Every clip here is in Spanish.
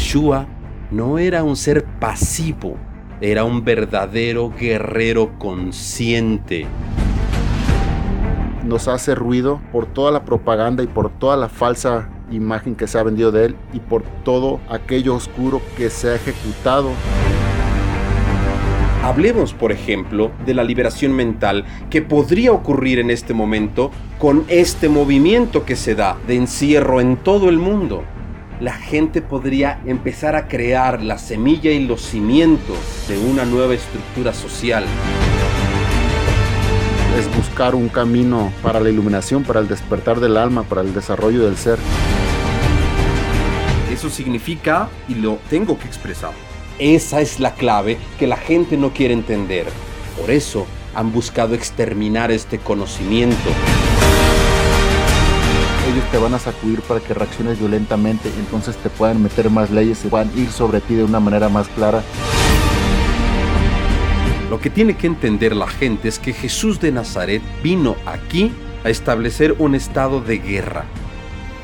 Yeshua no era un ser pasivo, era un verdadero guerrero consciente. Nos hace ruido por toda la propaganda y por toda la falsa imagen que se ha vendido de él y por todo aquello oscuro que se ha ejecutado. Hablemos, por ejemplo, de la liberación mental que podría ocurrir en este momento con este movimiento que se da de encierro en todo el mundo. La gente podría empezar a crear la semilla y los cimientos de una nueva estructura social. Es buscar un camino para la iluminación, para el despertar del alma, para el desarrollo del ser. Eso significa, y lo tengo que expresar, esa es la clave que la gente no quiere entender. Por eso han buscado exterminar este conocimiento. Te van a sacudir para que reacciones violentamente, entonces te puedan meter más leyes, y puedan ir sobre ti de una manera más clara. Lo que tiene que entender la gente es que Jesús de Nazaret vino aquí a establecer un estado de guerra.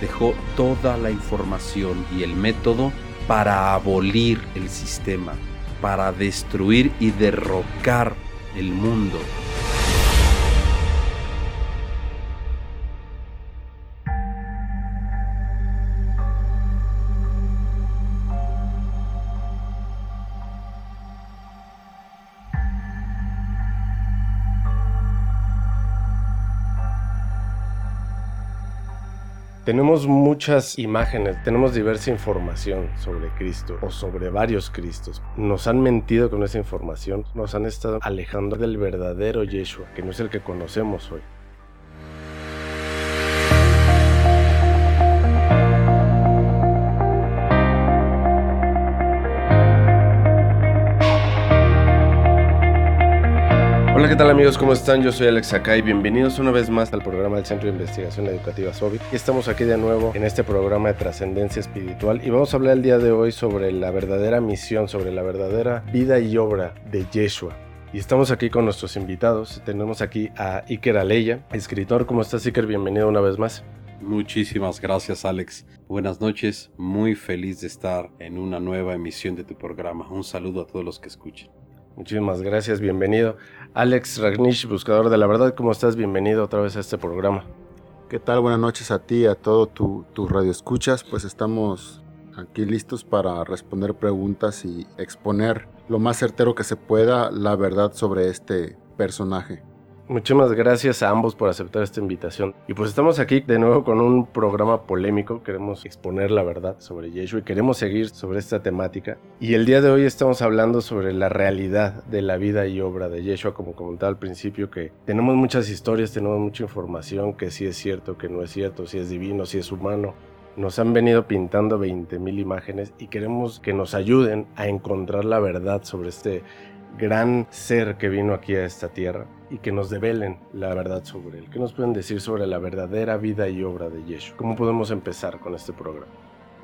Dejó toda la información y el método para abolir el sistema, para destruir y derrocar el mundo. Tenemos muchas imágenes, tenemos diversa información sobre Cristo o sobre varios Cristos. Nos han mentido con esa información, nos han estado alejando del verdadero Yeshua, que no es el que conocemos hoy. Hola, ¿qué tal amigos? ¿Cómo están? Yo soy Alex Sakai. Bienvenidos una vez más al programa del Centro de Investigación Educativa SOBI. Y estamos aquí de nuevo en este programa de trascendencia espiritual y vamos a hablar el día de hoy sobre la verdadera misión, sobre la verdadera vida y obra de Yeshua. Y estamos aquí con nuestros invitados. Tenemos aquí a Iker Aleya, escritor. ¿Cómo estás, Iker? Bienvenido una vez más. Muchísimas gracias, Alex. Buenas noches. Muy feliz de estar en una nueva emisión de tu programa. Un saludo a todos los que escuchen. Muchísimas gracias, bienvenido. Alex Ragnish, buscador de la verdad, ¿cómo estás? Bienvenido otra vez a este programa. ¿Qué tal? Buenas noches a ti, a todo tu, tu radio escuchas. Pues estamos aquí listos para responder preguntas y exponer lo más certero que se pueda la verdad sobre este personaje. Muchísimas gracias a ambos por aceptar esta invitación. Y pues estamos aquí de nuevo con un programa polémico. Queremos exponer la verdad sobre Yeshua y queremos seguir sobre esta temática. Y el día de hoy estamos hablando sobre la realidad de la vida y obra de Yeshua, como comentaba al principio, que tenemos muchas historias, tenemos mucha información, que sí es cierto, que no es cierto, si es divino, si es humano. Nos han venido pintando 20.000 imágenes y queremos que nos ayuden a encontrar la verdad sobre este gran ser que vino aquí a esta tierra y que nos develen la verdad sobre él. ¿Qué nos pueden decir sobre la verdadera vida y obra de Yeshua? ¿Cómo podemos empezar con este programa?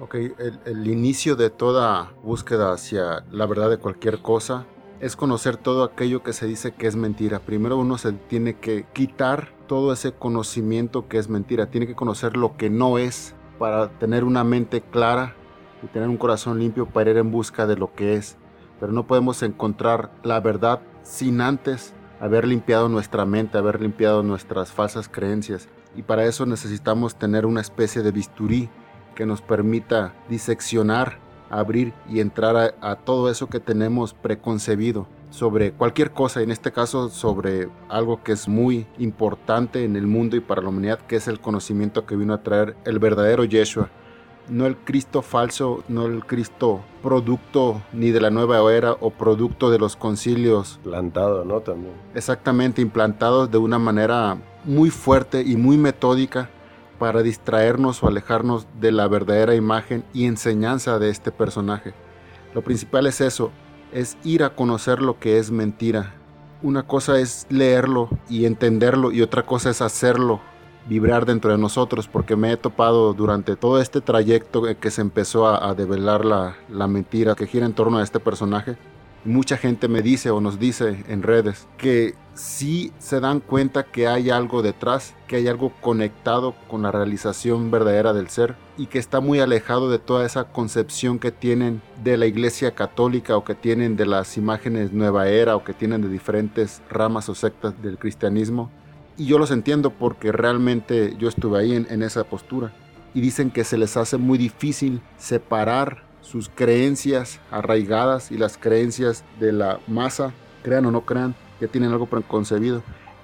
Ok, el, el, inicio de toda búsqueda hacia la verdad de cualquier cosa es conocer todo aquello que se dice que es mentira. Primero uno se tiene que quitar todo ese conocimiento que es mentira, tiene que conocer lo que no es para tener una mente clara y tener un corazón limpio para ir en busca de lo que es. Pero no podemos encontrar la verdad sin antes haber limpiado nuestra mente, haber limpiado nuestras falsas creencias. Y para eso necesitamos tener una especie de bisturí que nos permita diseccionar, abrir y entrar a, todo eso que tenemos preconcebido sobre cualquier cosa, en este caso sobre algo que es muy importante en el mundo y para la humanidad, que es el conocimiento que vino a traer el verdadero Yeshua, no el Cristo falso, no el Cristo producto ni de la nueva era o producto de los concilios. Plantado, ¿no? También. Exactamente, implantado de una manera muy fuerte y muy metódica para distraernos o alejarnos de la verdadera imagen y enseñanza de este personaje. Lo principal es eso, es ir a conocer lo que es mentira. Una cosa es leerlo y entenderlo y otra cosa es hacerlo vibrar dentro de nosotros, porque me he topado durante todo este trayecto que se empezó a, a develar la, la, mentira que gira en torno a este personaje. Mucha gente me dice o nos dice en redes que sí se dan cuenta que hay algo detrás, que hay algo conectado con la realización verdadera del ser y que está muy alejado de toda esa concepción que tienen de la iglesia católica o que tienen de las imágenes nueva era o que tienen de diferentes ramas o sectas del cristianismo. Y yo los entiendo porque realmente yo estuve ahí en, esa postura. Y dicen que se les hace muy difícil separar sus creencias arraigadas y las creencias de la masa, crean o no crean, ya tienen algo preconcebido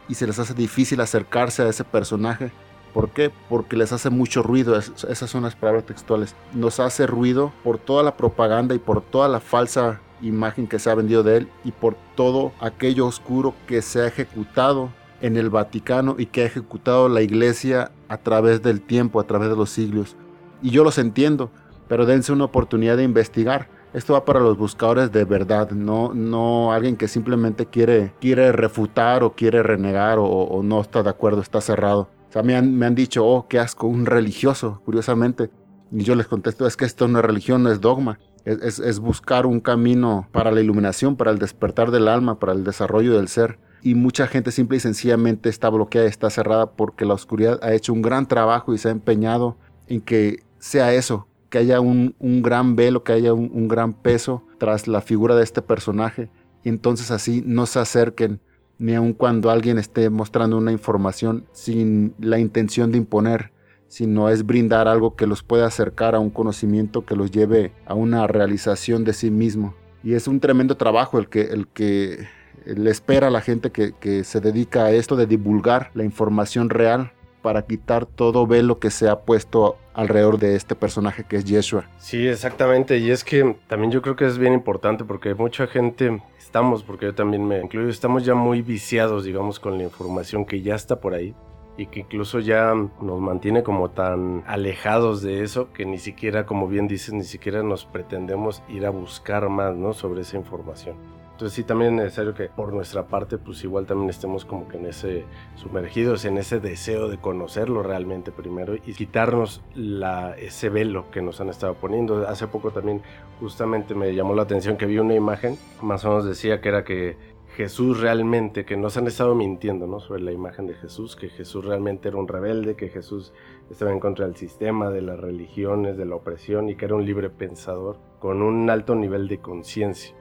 y se les hace difícil acercarse a ese personaje. ¿Por qué? Porque les hace mucho ruido, esas son las palabras textuales. Nos hace ruido por toda la propaganda y por toda la falsa imagen que se ha vendido de él y por todo aquello oscuro que se ha ejecutado en el Vaticano y que ha ejecutado la iglesia a través del tiempo, a través de los siglos. Y yo los entiendo, pero dense una oportunidad de investigar esto va para los buscadores de verdad, no, no alguien que simplemente quiere, quiere refutar o quiere renegar o, no está de acuerdo, está cerrado. O sea, me han, me han dicho, oh, qué asco, un religioso, curiosamente. Y yo les contesto, es que esto no es religión, no es dogma. Es, es, es buscar un camino para la iluminación, para el despertar del alma, para el desarrollo del ser. Y mucha gente simple y sencillamente está bloqueada, está cerrada porque la oscuridad ha hecho un gran trabajo y se ha empeñado en que sea eso, que haya un, gran velo, que haya un, gran peso tras la figura de este personaje. Y entonces así no se acerquen ni aun cuando alguien esté mostrando una información sin la intención de imponer, sino es brindar algo que los pueda acercar a un conocimiento que los lleve a una realización de sí mismo. Y es un tremendo trabajo el que, el que le espera a la gente que, se dedica a esto de divulgar la información real para quitar todo velo que se ha puesto alrededor de este personaje que es Yeshua. Sí, exactamente. Y es que también yo creo que es bien importante porque mucha gente, estamos, porque yo también me incluyo, estamos ya muy viciados, digamos, con la información que ya está por ahí y que incluso ya nos mantiene como tan alejados de eso que ni siquiera, como bien dices, ni siquiera nos pretendemos ir a buscar más, ¿no? Sobre esa información. Entonces sí, también es necesario que por nuestra parte, pues igual también estemos como que en ese, sumergidos en ese deseo de conocerlo realmente primero y quitarnos la, ese velo que nos han estado poniendo. Hace poco también justamente me llamó la atención que vi una imagen, más o menos decía que era que Jesús realmente, que nos han estado mintiendo, ¿no? Sobre la imagen de Jesús, que Jesús realmente era un rebelde, que Jesús estaba en contra del sistema, de las religiones, de la opresión y que era un libre pensador con un alto nivel de conciencia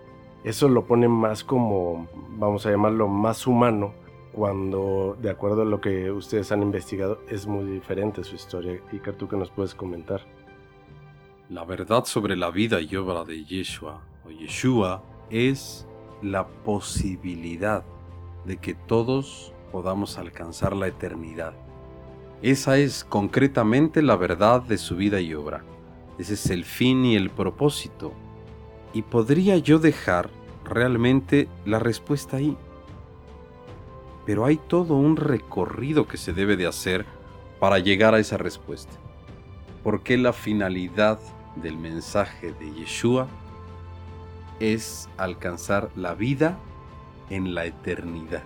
eso lo pone más como, vamos a llamarlo, más humano, cuando, de acuerdo a lo que ustedes han investigado, es muy diferente su historia. Y ¿tú qué nos puedes comentar? La verdad sobre la vida y obra de Yeshua o Yeshua es la posibilidad de que todos podamos alcanzar la eternidad. Esa es concretamente la verdad de su vida y obra. Ese es el fin y el propósito y podría yo dejar realmente la respuesta ahí. Pero hay todo un recorrido que se debe de hacer para llegar a esa respuesta. Porque la finalidad del mensaje de Yeshua es alcanzar la vida en la eternidad.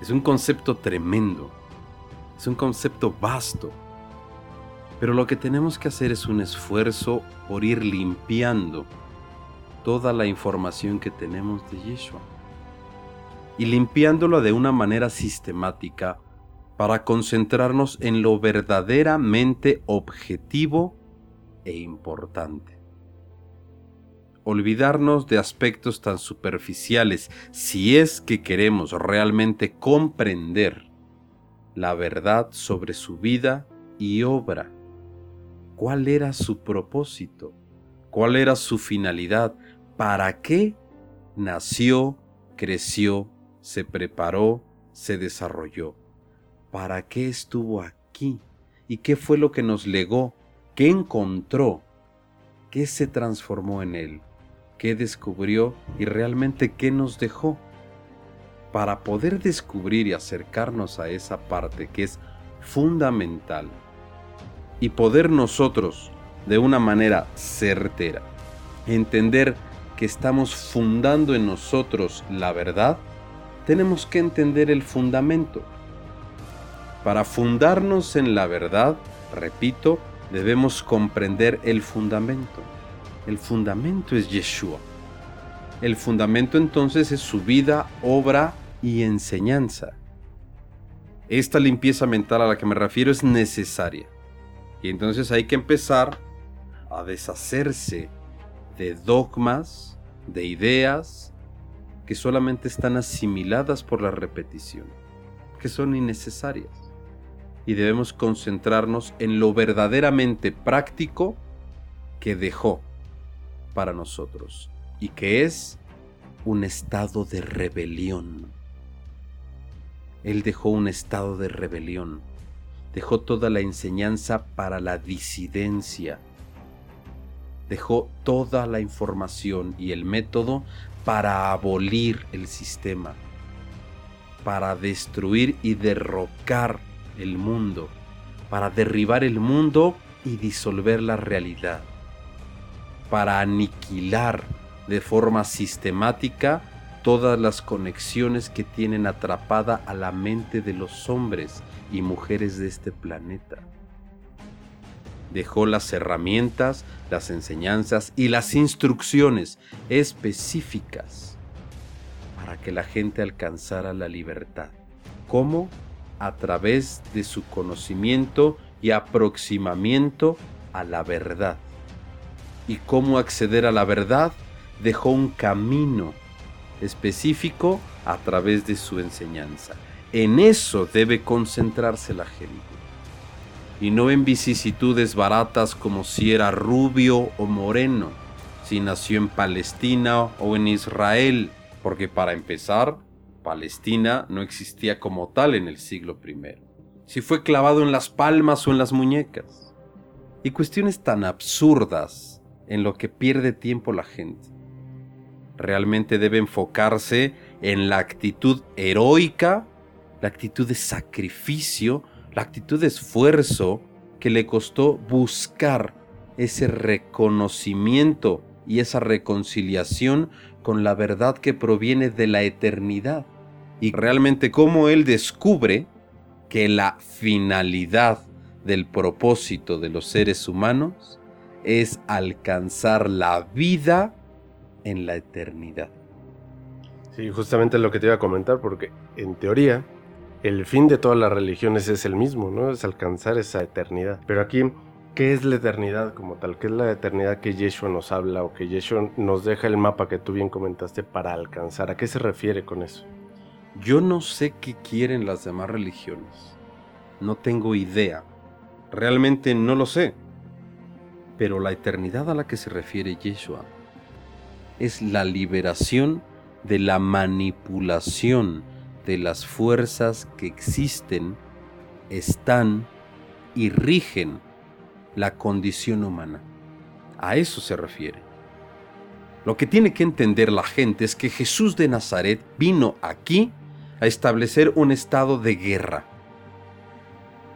Es un concepto tremendo, es un concepto vasto, pero lo que tenemos que hacer es un esfuerzo por ir limpiando toda la información que tenemos de Yeshua y limpiándola de una manera sistemática para concentrarnos en lo verdaderamente objetivo e importante. Olvidarnos de aspectos tan superficiales si es que queremos realmente comprender la verdad sobre su vida y obra cuál era su propósito, cuál era su finalidad, para qué nació, creció, se preparó, se desarrolló, para qué estuvo aquí y qué fue lo que nos legó, qué encontró, qué se transformó en él, qué descubrió y realmente qué nos dejó. Para poder descubrir y acercarnos a esa parte que es fundamental y poder nosotros, de una manera certera, entender que estamos fundando en nosotros la verdad, tenemos que entender el fundamento. Para fundarnos en la verdad, repito, debemos comprender el fundamento. El fundamento es Yeshua. el fundamento entonces es su vida, obra y enseñanza. Esta limpieza mental a la que me refiero es necesaria. Y entonces hay que empezar a deshacerse de dogmas, de ideas que solamente están asimiladas por la repetición, que son innecesarias. Y debemos concentrarnos en lo verdaderamente práctico que dejó para nosotros y que es un estado de rebelión. Él dejó un estado de rebelión, dejó toda la enseñanza para la disidencia, dejó toda la información y el método para abolir el sistema, para destruir y derrocar el mundo, para derribar el mundo y disolver la realidad, para aniquilar de forma sistemática todas las conexiones que tienen atrapada a la mente de los hombres y mujeres de este planeta dejó las herramientas, las enseñanzas y las instrucciones específicas para que la gente alcanzara la libertad. ¿Cómo? A través de su conocimiento y aproximamiento a la verdad. ¿Y cómo acceder a la verdad? Dejó un camino específico a través de su enseñanza. En eso debe concentrarse la gente y no en vicisitudes baratas como si era rubio o moreno, si nació en Palestina o en Israel, porque para empezar, Palestina no existía como tal en el siglo I, si fue clavado en las palmas o en las muñecas, y cuestiones tan absurdas en lo que pierde tiempo la gente. Realmente debe enfocarse en la actitud heroica, la actitud de sacrificio, la actitud de esfuerzo que le costó buscar ese reconocimiento y esa reconciliación con la verdad que proviene de la eternidad. Y realmente cómo él descubre que la finalidad del propósito de los seres humanos es alcanzar la vida en la eternidad. Sí, justamente lo que te iba a comentar, porque en teoría el fin de todas las religiones es el mismo, ¿no? Es alcanzar esa eternidad. Pero aquí, ¿qué es la eternidad como tal? ¿Qué es la eternidad que Yeshua nos habla o que Yeshua nos deja el mapa que tú bien comentaste para alcanzar? ¿A qué se refiere con eso? Yo no sé qué quieren las demás religiones. No tengo idea. Realmente no lo sé. Pero la eternidad a la que se refiere Yeshua es la liberación de la manipulación de las fuerzas que existen, están y rigen la condición humana. A eso se refiere. Lo que tiene que entender la gente es que Jesús de Nazaret vino aquí a establecer un estado de guerra.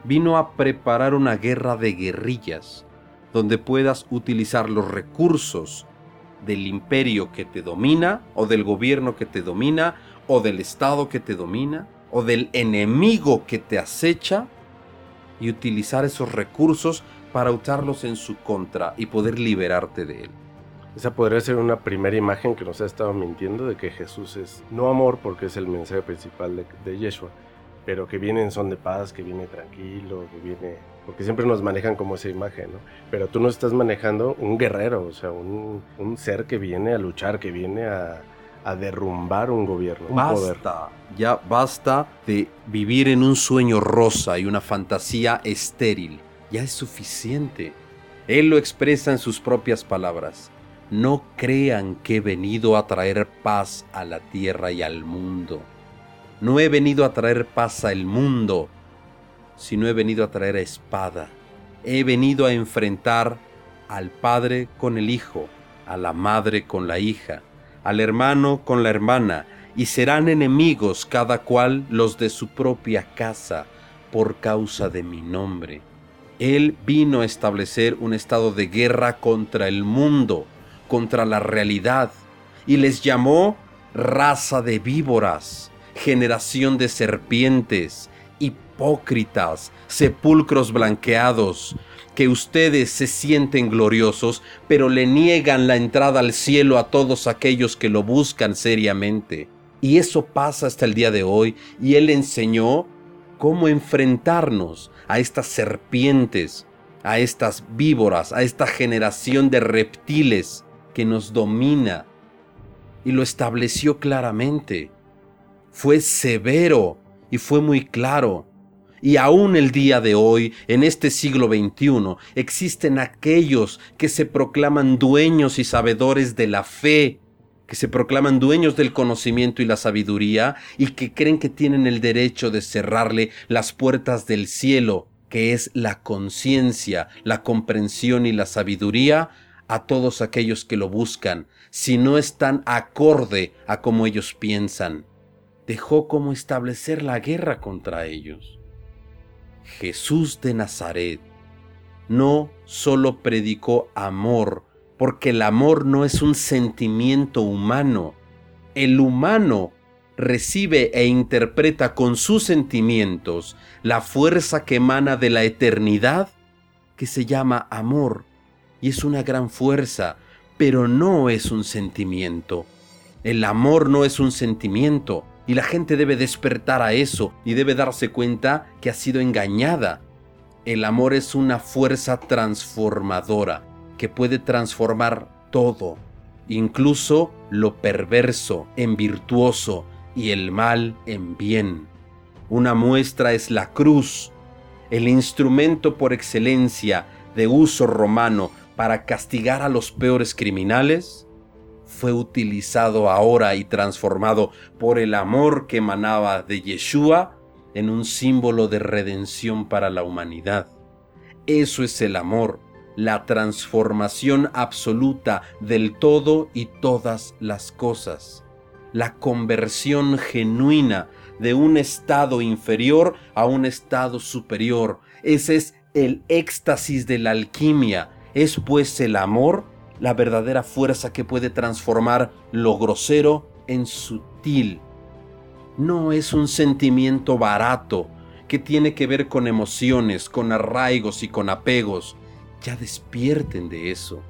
Vino a preparar una guerra de guerrillas, donde puedas utilizar los recursos del imperio que te domina o del gobierno que te domina o del estado que te domina o del enemigo que te acecha y utilizar esos recursos para usarlos en su contra y poder liberarte de él. Esa podría ser una primera imagen que nos ha estado mintiendo de que Jesús es no amor porque es el mensaje principal de, de Yeshua, pero que viene en son de paz, que viene tranquilo, que viene... Porque siempre nos manejan como esa imagen, ¿no? Pero tú no estás manejando un guerrero, o sea, un, un ser que viene a luchar, que viene a, a derrumbar un gobierno. Basta, ya basta de vivir en un sueño rosa y una fantasía estéril. Ya es suficiente. Él lo expresa en sus propias palabras. No crean que he venido a traer paz a la tierra y al mundo. No he venido a traer paz al mundo, sino he venido a traer espada. He venido a enfrentar al padre con el hijo, a la madre con la hija, al hermano con la hermana, y serán enemigos cada cual los de su propia casa, por causa de mi nombre. Él vino a establecer un estado de guerra contra el mundo, contra la realidad, y les llamó raza de víboras, generación de serpientes, hipócritas, sepulcros blanqueados, que ustedes se sienten gloriosos, pero le niegan la entrada al cielo a todos aquellos que lo buscan seriamente. Y eso pasa hasta el día de hoy, y Él enseñó cómo enfrentarnos a estas serpientes, a estas víboras, a esta generación de reptiles que nos domina. Y lo estableció claramente. Fue severo y fue muy claro. Y aún el día de hoy, en este siglo XXI, existen aquellos que se proclaman dueños y sabedores de la fe, que se proclaman dueños del conocimiento y la sabiduría, y que creen que tienen el derecho de cerrarle las puertas del cielo, que es la conciencia, la comprensión y la sabiduría, a todos aquellos que lo buscan, si no están acorde a como ellos piensan. Dejó como establecer la guerra contra ellos. Jesús de Nazaret no solo predicó amor, porque el amor no es un sentimiento humano. El humano recibe e interpreta con sus sentimientos la fuerza que emana de la eternidad, que se llama amor, y es una gran fuerza, pero no es un sentimiento. El amor no es un sentimiento, y la gente debe despertar a eso y debe darse cuenta que ha sido engañada. El amor es una fuerza transformadora que puede transformar todo, incluso lo perverso en virtuoso y el mal en bien. Una muestra es la cruz, el instrumento por excelencia de uso romano para castigar a los peores criminales fue utilizado ahora y transformado por el amor que emanaba de Yeshua en un símbolo de redención para la humanidad. Eso es el amor, la transformación absoluta del todo y todas las cosas, la conversión genuina de un estado inferior a un estado superior. Ese es el éxtasis de la alquimia. Es pues el amor la verdadera fuerza que puede transformar lo grosero en sutil. No es un sentimiento barato que tiene que ver con emociones, con arraigos y con apegos. Ya despierten de eso.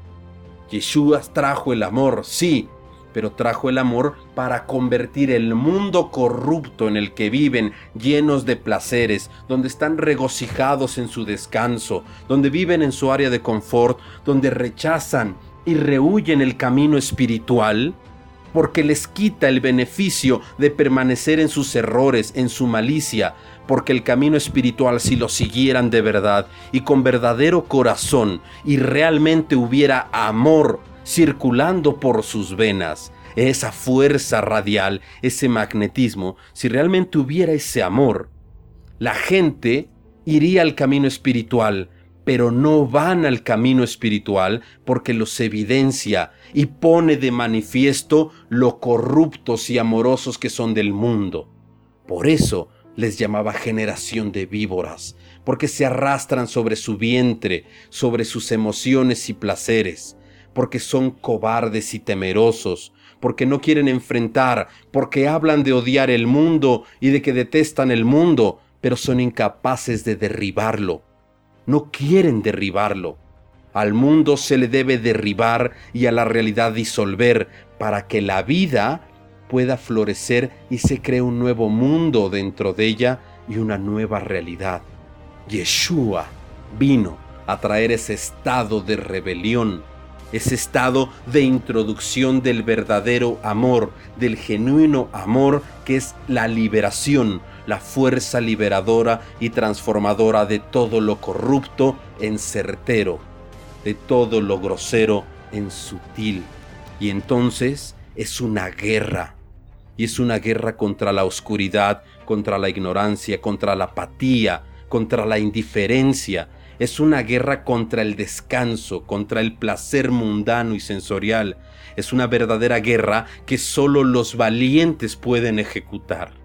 Yeshua trajo el amor, sí, pero trajo el amor para convertir el mundo corrupto en el que viven, llenos de placeres, donde están regocijados en su descanso, donde viven en su área de confort, donde rechazan y rehuyen el camino espiritual porque les quita el beneficio de permanecer en sus errores, en su malicia, porque el camino espiritual si lo siguieran de verdad y con verdadero corazón y realmente hubiera amor circulando por sus venas, esa fuerza radial, ese magnetismo, si realmente hubiera ese amor, la gente iría al camino espiritual pero no van al camino espiritual porque los evidencia y pone de manifiesto lo corruptos y amorosos que son del mundo. Por eso les llamaba generación de víboras, porque se arrastran sobre su vientre, sobre sus emociones y placeres, porque son cobardes y temerosos, porque no quieren enfrentar, porque hablan de odiar el mundo y de que detestan el mundo, pero son incapaces de derribarlo no quieren derribarlo. Al mundo se le debe derribar y a la realidad disolver para que la vida pueda florecer y se cree un nuevo mundo dentro de ella y una nueva realidad. Yeshua vino a traer ese estado de rebelión, ese estado de introducción del verdadero amor, del genuino amor que es la liberación, la fuerza liberadora y transformadora de todo lo corrupto en certero, de todo lo grosero en sutil. Y entonces es una guerra. Y es una guerra contra la oscuridad, contra la ignorancia, contra la apatía, contra la indiferencia. Es una guerra contra el descanso, contra el placer mundano y sensorial. Es una verdadera guerra que solo los valientes pueden ejecutar.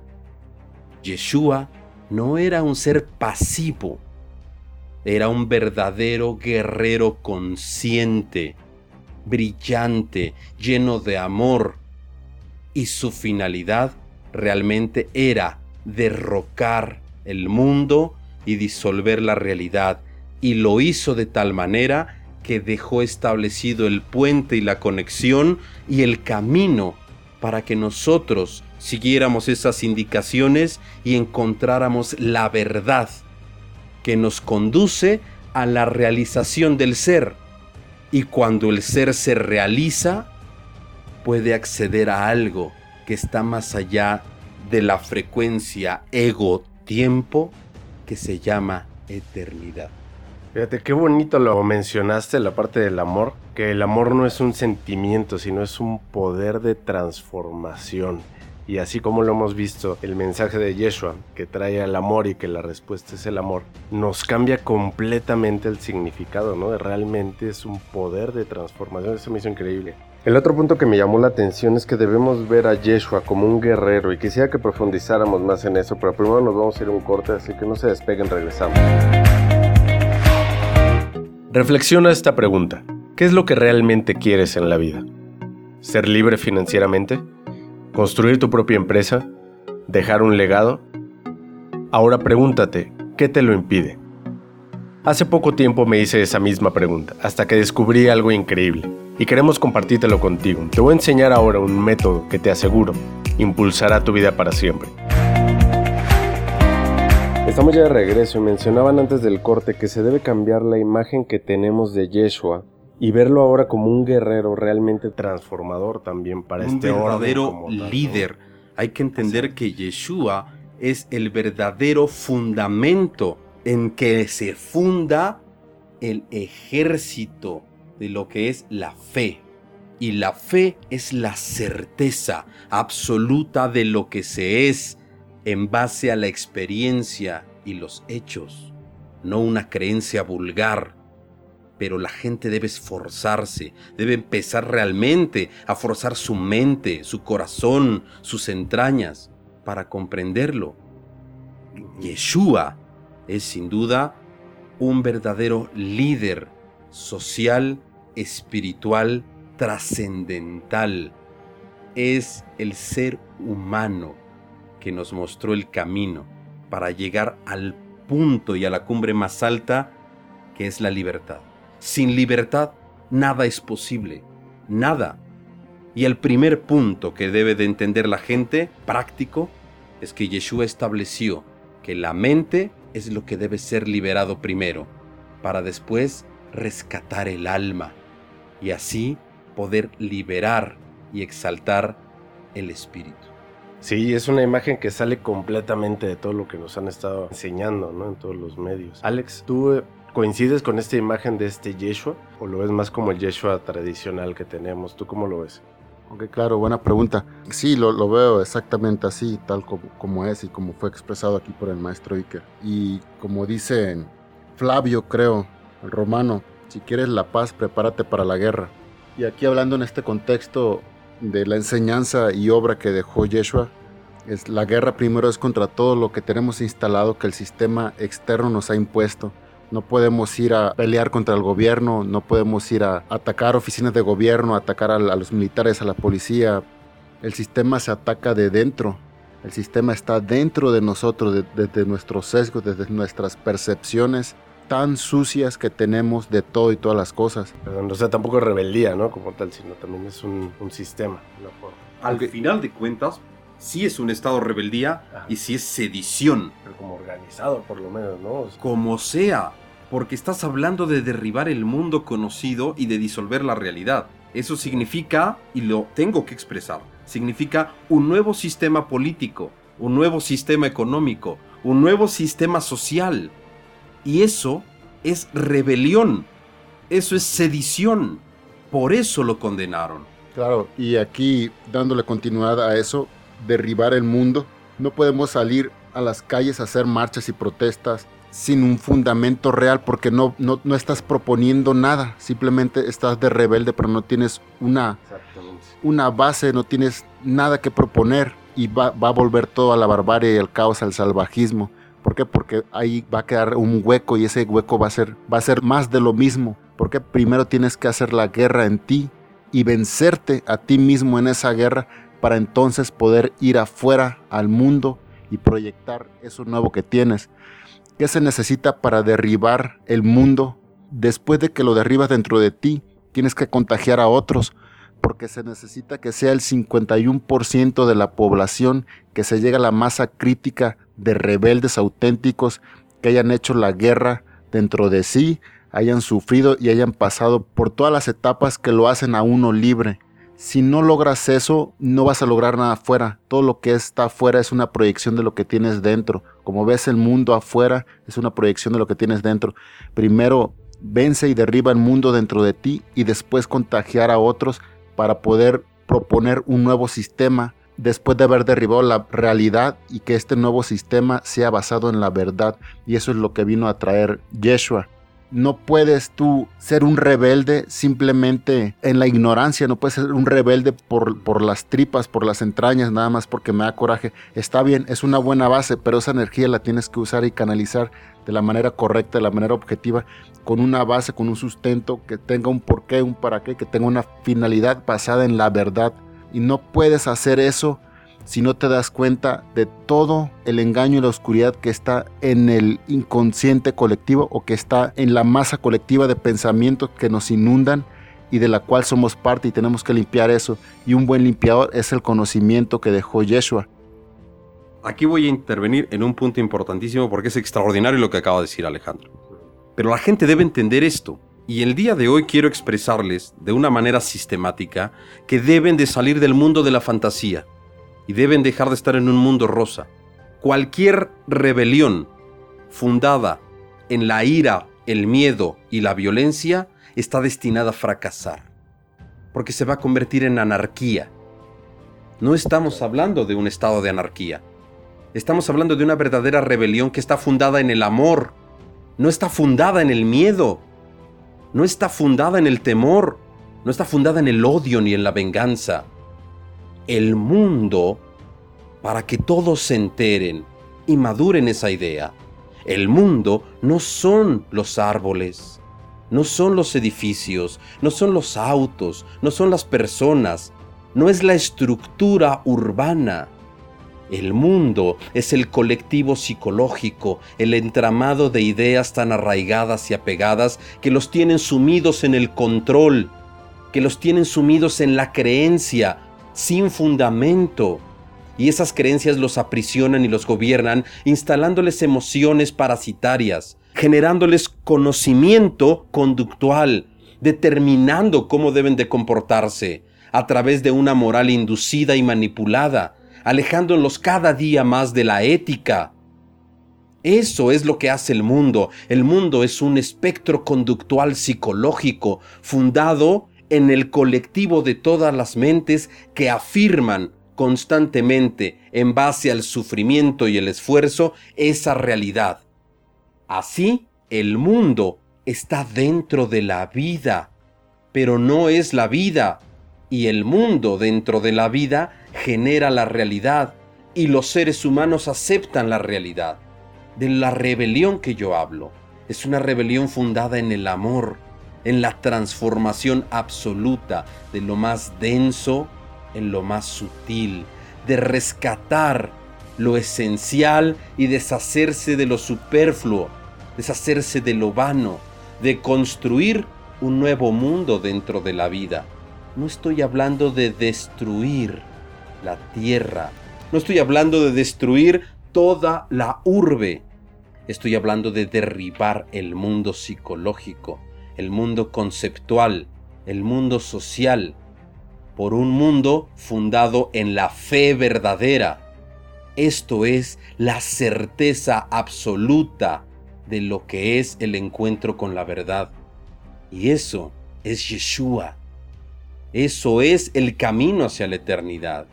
Yeshua no era un ser pasivo, era un verdadero guerrero consciente, brillante, lleno de amor, y su finalidad realmente era derrocar el mundo y disolver la realidad, y lo hizo de tal manera que dejó establecido el puente y la conexión y el camino para que nosotros siguiéramos esas indicaciones y encontráramos la verdad que nos conduce a la realización del ser. Y cuando el ser se realiza, puede acceder a algo que está más allá de la frecuencia ego-tiempo que se llama eternidad. Fíjate, qué bonito lo mencionaste, la parte del amor, que el amor no es un sentimiento, sino es un poder de transformación. Y así como lo hemos visto, el mensaje de Yeshua, que trae el amor y que la respuesta es el amor, nos cambia completamente el significado, ¿no? Realmente es un poder de transformación, eso me hizo increíble. El otro punto que me llamó la atención es que debemos ver a Yeshua como un guerrero y quisiera que profundizáramos más en eso, pero primero nos vamos a ir a un corte, así que no se despeguen, regresamos. Reflexiona esta pregunta. ¿Qué es lo que realmente quieres en la vida? ¿Ser libre financieramente? ¿Construir tu propia empresa? ¿Dejar un legado? Ahora pregúntate, ¿qué te lo impide? Hace poco tiempo me hice esa misma pregunta, hasta que descubrí algo increíble, y queremos compartírtelo contigo. Te voy a enseñar ahora un método que te aseguro impulsará tu vida para siempre. Estamos ya de regreso y mencionaban antes del corte que se debe cambiar la imagen que tenemos de Yeshua y verlo ahora como un guerrero realmente transformador también para un este verdadero líder. Hay que entender que Yeshua es el verdadero fundamento en que se funda el ejército de lo que es la fe. Y la fe es la certeza absoluta de lo que se es en base a la experiencia y los hechos, no una creencia vulgar. Pero la gente debe esforzarse, debe empezar realmente a forzar su mente, su corazón, sus entrañas para comprenderlo. Yeshua es sin duda un verdadero líder social, espiritual, trascendental. Es el ser humano que nos mostró el camino para llegar al punto y a la cumbre más alta que es la libertad. Sin libertad nada es posible, nada. Y el primer punto que debe de entender la gente, práctico, es que Yeshua estableció que la mente es lo que debe ser liberado primero, para después rescatar el alma y así poder liberar y exaltar el espíritu. Sí, es una imagen que sale completamente de todo lo que nos han estado enseñando, ¿no? En todos los medios. Alex, ¿tú eh, coincides con esta imagen de este Yeshua o lo ves más como el Yeshua tradicional que tenemos? ¿Tú cómo lo ves? Ok, claro, buena pregunta. Sí, lo, veo exactamente así, tal como, como, es y como fue expresado aquí por el maestro Iker. Y como dice Flavio, creo, el romano, si quieres la paz, prepárate para la guerra. Y aquí hablando en este contexto, de la enseñanza y obra que dejó Yeshua. Es, la guerra primero es contra todo lo que tenemos instalado que el sistema externo nos ha impuesto. No podemos ir a pelear contra el gobierno, no podemos ir a atacar oficinas de gobierno, atacar a, los militares, a la policía. El sistema se ataca de dentro. El sistema está dentro de nosotros, desde nuestros sesgos, desde nuestras percepciones tan sucias que tenemos de todo y todas las cosas. Pero, o sea, tampoco es rebeldía, ¿no? Como tal, sino también es un, un sistema. Al final de cuentas, sí es un estado de rebeldía Ajá. y sí es sedición. Pero como organizado, por lo menos, ¿no? O sea, como sea, porque estás hablando de derribar el mundo conocido y de disolver la realidad. Eso significa, y lo tengo que expresar, significa un nuevo sistema político, un nuevo sistema económico, un nuevo sistema social, y eso es rebelión, eso es sedición. Por eso lo condenaron. Claro, y aquí dándole continuidad a eso, derribar el mundo. No podemos salir a las calles a hacer marchas y protestas sin un fundamento real porque no, no, no estás proponiendo nada, simplemente estás de rebelde pero no tienes una, una base, no tienes nada que proponer y va, va a volver todo a la barbarie y al caos, al salvajismo. ¿Por qué? Porque ahí va a quedar un hueco y ese hueco va a ser, va a ser más de lo mismo. Porque primero tienes que hacer la guerra en ti y vencerte a ti mismo en esa guerra para entonces poder ir afuera al mundo y proyectar eso nuevo que tienes. ¿Qué se necesita para derribar el mundo? Después de que lo derribas dentro de ti, tienes que contagiar a otros, porque se necesita que sea el 51% de la población que se llegue a la masa crítica de rebeldes auténticos que hayan hecho la guerra dentro de sí, hayan sufrido y hayan pasado por todas las etapas que lo hacen a uno libre. Si no logras eso, no vas a lograr nada afuera. Todo lo que está afuera es una proyección de lo que tienes dentro. Como ves el mundo afuera, es una proyección de lo que tienes dentro. Primero, vence y derriba el mundo dentro de ti y después contagiar a otros para poder proponer un nuevo sistema después de haber derribado la realidad y que este nuevo sistema sea basado en la verdad. Y eso es lo que vino a traer Yeshua. No puedes tú ser un rebelde simplemente en la ignorancia, no puedes ser un rebelde por, por las tripas, por las entrañas, nada más porque me da coraje. Está bien, es una buena base, pero esa energía la tienes que usar y canalizar de la manera correcta, de la manera objetiva, con una base, con un sustento que tenga un porqué, un para qué, que tenga una finalidad basada en la verdad. Y no puedes hacer eso si no te das cuenta de todo el engaño y la oscuridad que está en el inconsciente colectivo o que está en la masa colectiva de pensamientos que nos inundan y de la cual somos parte y tenemos que limpiar eso. Y un buen limpiador es el conocimiento que dejó Yeshua. Aquí voy a intervenir en un punto importantísimo porque es extraordinario lo que acaba de decir Alejandro. Pero la gente debe entender esto. Y el día de hoy quiero expresarles de una manera sistemática que deben de salir del mundo de la fantasía y deben dejar de estar en un mundo rosa. Cualquier rebelión fundada en la ira, el miedo y la violencia está destinada a fracasar, porque se va a convertir en anarquía. No estamos hablando de un estado de anarquía, estamos hablando de una verdadera rebelión que está fundada en el amor, no está fundada en el miedo, no está fundada en el temor, no está fundada en el odio ni en la venganza el mundo para que todos se enteren y maduren esa idea. El mundo no son los árboles, no son los edificios, no son los autos, no son las personas, no es la estructura urbana. El mundo es el colectivo psicológico, el entramado de ideas tan arraigadas y apegadas que los tienen sumidos en el control, que los tienen sumidos en la creencia, sin fundamento. Y esas creencias los aprisionan y los gobiernan, instalándoles emociones parasitarias, generándoles conocimiento conductual, determinando cómo deben de comportarse, a través de una moral inducida y manipulada, alejándolos cada día más de la ética. Eso es lo que hace el mundo. El mundo es un espectro conductual psicológico fundado en el colectivo de todas las mentes que afirman constantemente en base al sufrimiento y el esfuerzo esa realidad. Así, el mundo está dentro de la vida, pero no es la vida, y el mundo dentro de la vida genera la realidad, y los seres humanos aceptan la realidad. De la rebelión que yo hablo, es una rebelión fundada en el amor, en la transformación absoluta de lo más denso en lo más sutil, de rescatar lo esencial y deshacerse de lo superfluo, deshacerse de lo vano, de construir un nuevo mundo dentro de la vida. No estoy hablando de destruir la tierra, no estoy hablando de destruir toda la urbe, estoy hablando de derribar el mundo psicológico, el mundo conceptual, el mundo social, por un mundo fundado en la fe verdadera. Esto es la certeza absoluta de lo que es el encuentro con la verdad. Y eso es Yeshua. Eso es el camino hacia la eternidad.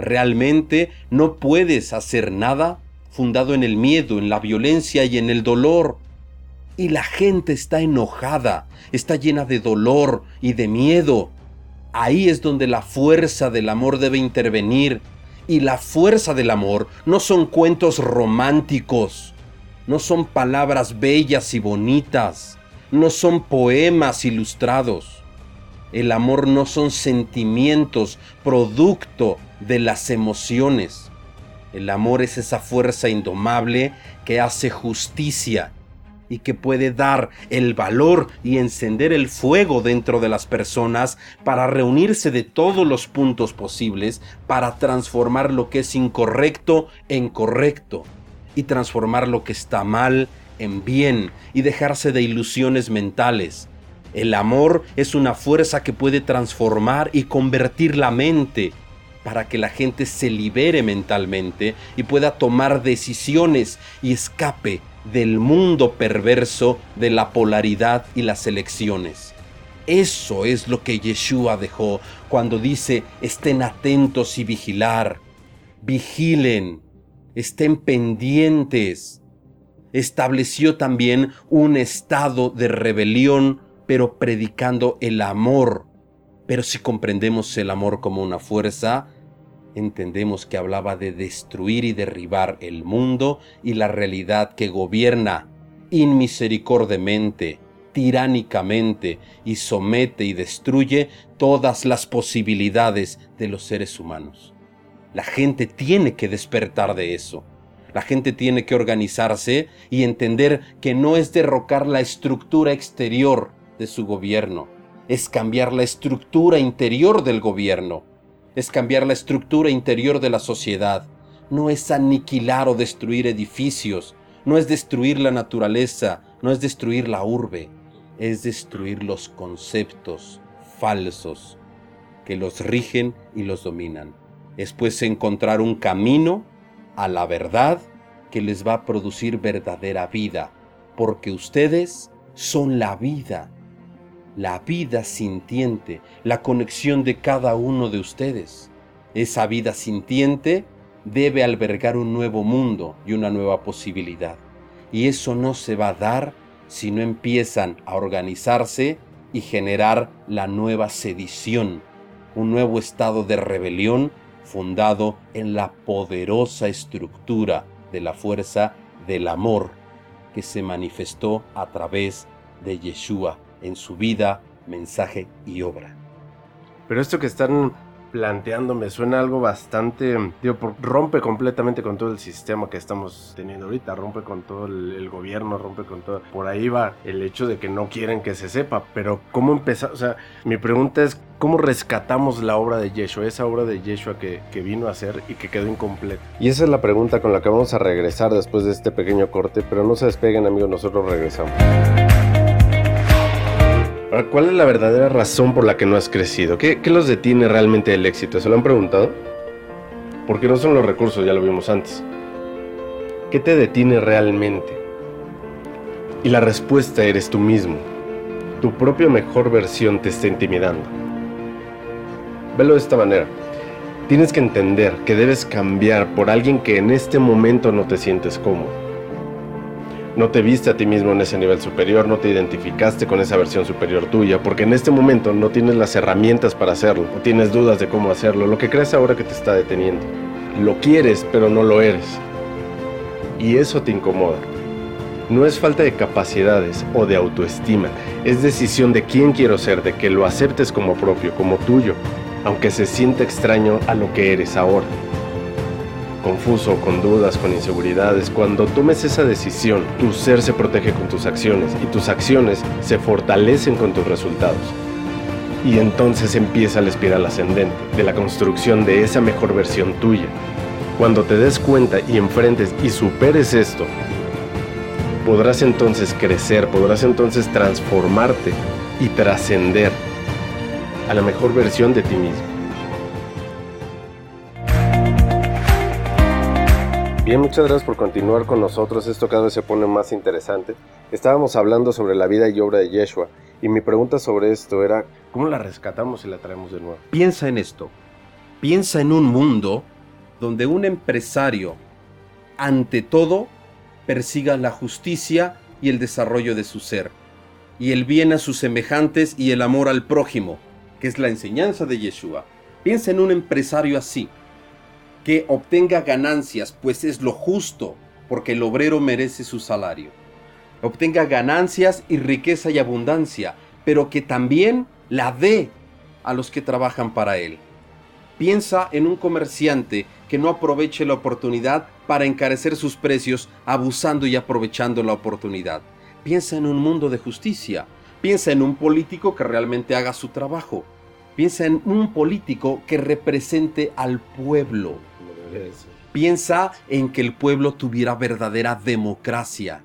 Realmente no puedes hacer nada fundado en el miedo, en la violencia y en el dolor y la gente está enojada, está llena de dolor y de miedo. Ahí es donde la fuerza del amor debe intervenir. Y la fuerza del amor no son cuentos románticos, no son palabras bellas y bonitas, no son poemas ilustrados. El amor no son sentimientos producto de las emociones. El amor es esa fuerza indomable que hace justicia y que puede dar el valor y encender el fuego dentro de las personas para reunirse de todos los puntos posibles para transformar lo que es incorrecto en correcto y transformar lo que está mal en bien y dejarse de ilusiones mentales. El amor es una fuerza que puede transformar y convertir la mente para que la gente se libere mentalmente y pueda tomar decisiones y escape del mundo perverso de la polaridad y las elecciones. Eso es lo que Yeshua dejó cuando dice estén atentos y vigilar. Vigilen, estén pendientes. Estableció también un estado de rebelión, pero predicando el amor. Pero si comprendemos el amor como una fuerza, entendemos que hablaba de destruir y derribar el mundo y la realidad que gobierna inmisericordemente, tiránicamente y somete y destruye todas las posibilidades de los seres humanos. La gente tiene que despertar de eso. La gente tiene que organizarse y entender que no es derrocar la estructura exterior de su gobierno, es cambiar la estructura interior del gobierno es cambiar la estructura interior de la sociedad, no es aniquilar o destruir edificios, no es destruir la naturaleza, no es destruir la urbe, es destruir los conceptos falsos que los rigen y los dominan. Es pues encontrar un camino a la verdad que les va a producir verdadera vida, porque ustedes son la vida la vida sintiente, la conexión de cada uno de ustedes. Esa vida sintiente debe albergar un nuevo mundo y una nueva posibilidad. Y eso no se va a dar si no empiezan a organizarse y generar la nueva sedición, un nuevo estado de rebelión fundado en la poderosa estructura de la fuerza del amor que se manifestó a través de Yeshua en su vida, mensaje y obra. Pero esto que están planteando me suena algo bastante, digo, rompe completamente con todo el sistema que estamos teniendo ahorita, rompe con todo el, gobierno, rompe con todo, por ahí va el hecho de que no quieren que se sepa, pero ¿cómo empezar? O sea, mi pregunta es, ¿cómo rescatamos la obra de Yeshua, esa obra de Yeshua que, que vino a hacer y que quedó incompleta? Y esa es la pregunta con la que vamos a regresar después de este pequeño corte, pero no se despeguen amigos, nosotros regresamos. ¿Cuál es la verdadera razón por la que no has crecido? ¿Qué, los detiene realmente del éxito? ¿Se lo han preguntado? Porque no son los recursos, ya lo vimos antes. ¿Qué te detiene realmente? Y la respuesta eres tú mismo. Tu propia mejor versión te está intimidando. Velo de esta manera. Tienes que entender que debes cambiar por alguien que en este momento no te sientes cómodo no te viste a ti mismo en ese nivel superior, no te identificaste con esa versión superior tuya, porque en este momento no tienes las herramientas para hacerlo, o tienes dudas de cómo hacerlo, lo que crees ahora que te está deteniendo. Lo quieres, pero no lo eres. Y eso te incomoda. No es falta de capacidades o de autoestima, es decisión de quién quiero ser, de que lo aceptes como propio, como tuyo, aunque se sienta extraño a lo que eres ahora confuso, con dudas, con inseguridades, cuando tomes esa decisión, tu ser se protege con tus acciones y tus acciones se fortalecen con tus resultados. Y entonces empieza la espiral ascendente de la construcción de esa mejor versión tuya. Cuando te des cuenta y enfrentes y superes esto, podrás entonces crecer, podrás entonces transformarte y trascender a la mejor versión de ti mismo. Bien, muchas gracias por continuar con nosotros. Esto cada vez se pone más interesante. Estábamos hablando sobre la vida y obra de Yeshua y mi pregunta sobre esto era, ¿cómo la rescatamos y la traemos de nuevo? Piensa en esto. Piensa en un mundo donde un empresario, ante todo, persiga la justicia y el desarrollo de su ser, y el bien a sus semejantes y el amor al prójimo, que es la enseñanza de Yeshua. Piensa en un empresario así que obtenga ganancias, pues es lo justo, porque el obrero merece su salario. Obtenga ganancias y riqueza y abundancia, pero que también la dé a los que trabajan para él. Piensa en un comerciante que no aproveche la oportunidad para encarecer sus precios abusando y aprovechando la oportunidad. Piensa en un mundo de justicia. Piensa en un político que realmente haga su trabajo. Piensa en un político que represente al pueblo. Piensa en que el pueblo tuviera verdadera democracia.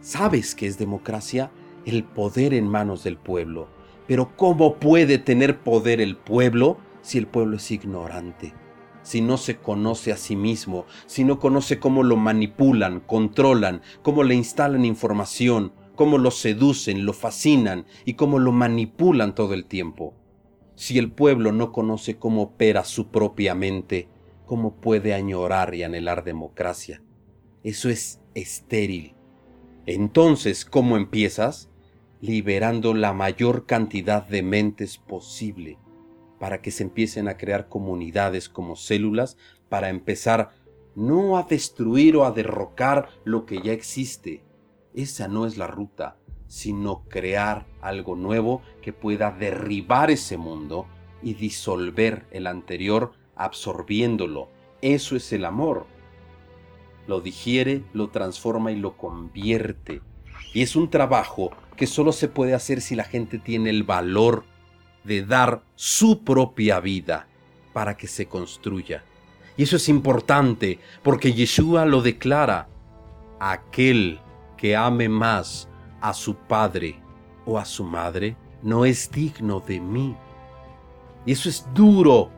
¿Sabes qué es democracia? El poder en manos del pueblo. Pero ¿cómo puede tener poder el pueblo si el pueblo es ignorante? Si no se conoce a sí mismo, si no conoce cómo lo manipulan, controlan, cómo le instalan información, cómo lo seducen, lo fascinan y cómo lo manipulan todo el tiempo. Si el pueblo no conoce cómo opera su propia mente, ¿cómo puede añorar y anhelar democracia? Eso es estéril. Entonces, ¿cómo empiezas? Liberando la mayor cantidad de mentes posible para que se empiecen a crear comunidades como células para empezar no a destruir o a derrocar lo que ya existe. Esa no es la ruta, sino crear algo nuevo que pueda derribar ese mundo y disolver el anterior absorbiéndolo. Eso es el amor. Lo digiere, lo transforma y lo convierte. Y es un trabajo que solo se puede hacer si la gente tiene el valor de dar su propia vida para que se construya. Y eso es importante porque Yeshua lo declara. Aquel que ame más a su padre o a su madre no es digno de mí. Y eso es duro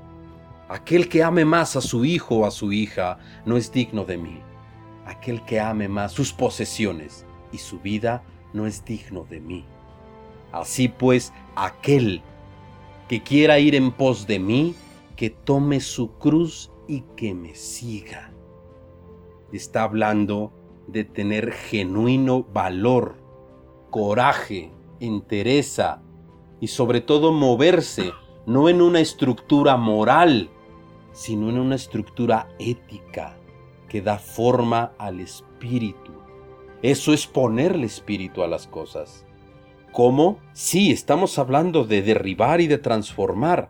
Aquel que ame más a su hijo o a su hija no es digno de mí. Aquel que ame más sus posesiones y su vida no es digno de mí. Así pues, aquel que quiera ir en pos de mí, que tome su cruz y que me siga. Está hablando de tener genuino valor, coraje, entereza y sobre todo moverse no en una estructura moral, sino en una estructura ética que da forma al espíritu. Eso es ponerle espíritu a las cosas. ¿Cómo? Sí, estamos hablando de derribar y de transformar,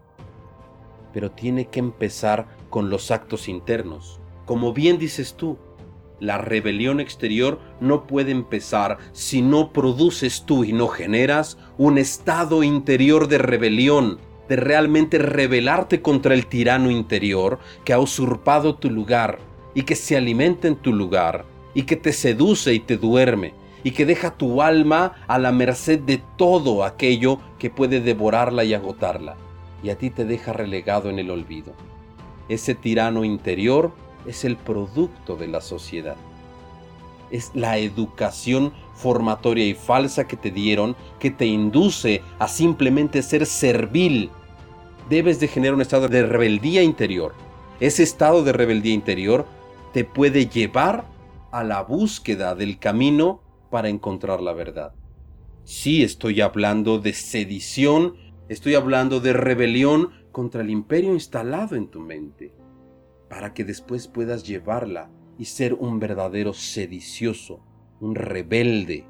pero tiene que empezar con los actos internos. Como bien dices tú, la rebelión exterior no puede empezar si no produces tú y no generas un estado interior de rebelión de realmente rebelarte contra el tirano interior que ha usurpado tu lugar y que se alimenta en tu lugar y que te seduce y te duerme y que deja tu alma a la merced de todo aquello que puede devorarla y agotarla y a ti te deja relegado en el olvido. Ese tirano interior es el producto de la sociedad. Es la educación formatoria y falsa que te dieron que te induce a simplemente ser servil debes de generar un estado de rebeldía interior. Ese estado de rebeldía interior te puede llevar a la búsqueda del camino para encontrar la verdad. Sí estoy hablando de sedición, estoy hablando de rebelión contra el imperio instalado en tu mente, para que después puedas llevarla y ser un verdadero sedicioso, un rebelde,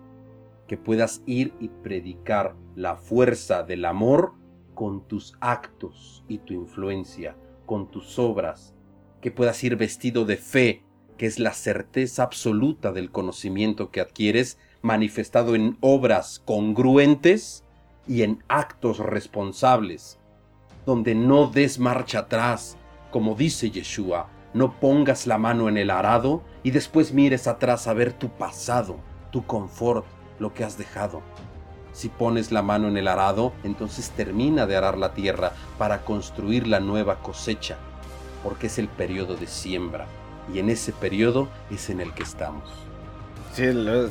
que puedas ir y predicar la fuerza del amor con tus actos y tu influencia, con tus obras, que puedas ir vestido de fe, que es la certeza absoluta del conocimiento que adquieres, manifestado en obras congruentes y en actos responsables, donde no des marcha atrás, como dice Yeshua, no pongas la mano en el arado y después mires atrás a ver tu pasado, tu confort, lo que has dejado. Si pones la mano en el arado, entonces termina de arar la tierra para construir la nueva cosecha, porque es el periodo de siembra, y en ese periodo es en el que estamos. Sí,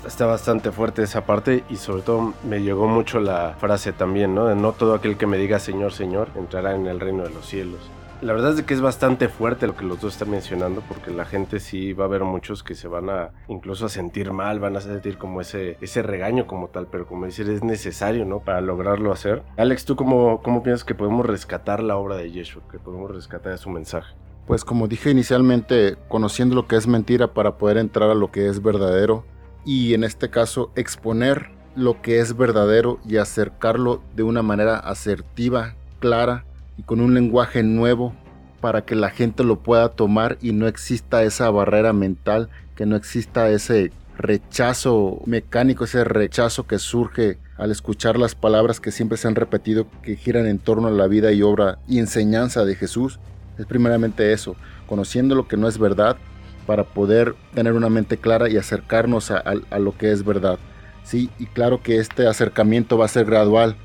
está bastante fuerte esa parte y sobre todo me llegó mucho la frase también, ¿no? De no todo aquel que me diga Señor, Señor entrará en el reino de los cielos. La verdad es que es bastante fuerte lo que los dos están mencionando porque la gente sí va a haber muchos que se van a incluso a sentir mal, van a sentir como ese, ese regaño como tal, pero como decir es necesario, ¿no? Para lograrlo hacer. Alex, ¿tú cómo, cómo piensas que podemos rescatar la obra de Yeshua, que podemos rescatar su mensaje? Pues como dije inicialmente, conociendo lo que es mentira para poder entrar a lo que es verdadero y en este caso exponer lo que es verdadero y acercarlo de una manera asertiva, clara y con un lenguaje nuevo para que la gente lo pueda tomar y no exista esa barrera mental, que no exista ese rechazo mecánico, ese rechazo que surge al escuchar las palabras que siempre se han repetido que giran en torno a la vida y obra y enseñanza de Jesús. Es primeramente eso, conociendo lo que no es verdad para poder tener una mente clara y acercarnos a, lo que es verdad. Sí, y claro que este acercamiento va a ser gradual,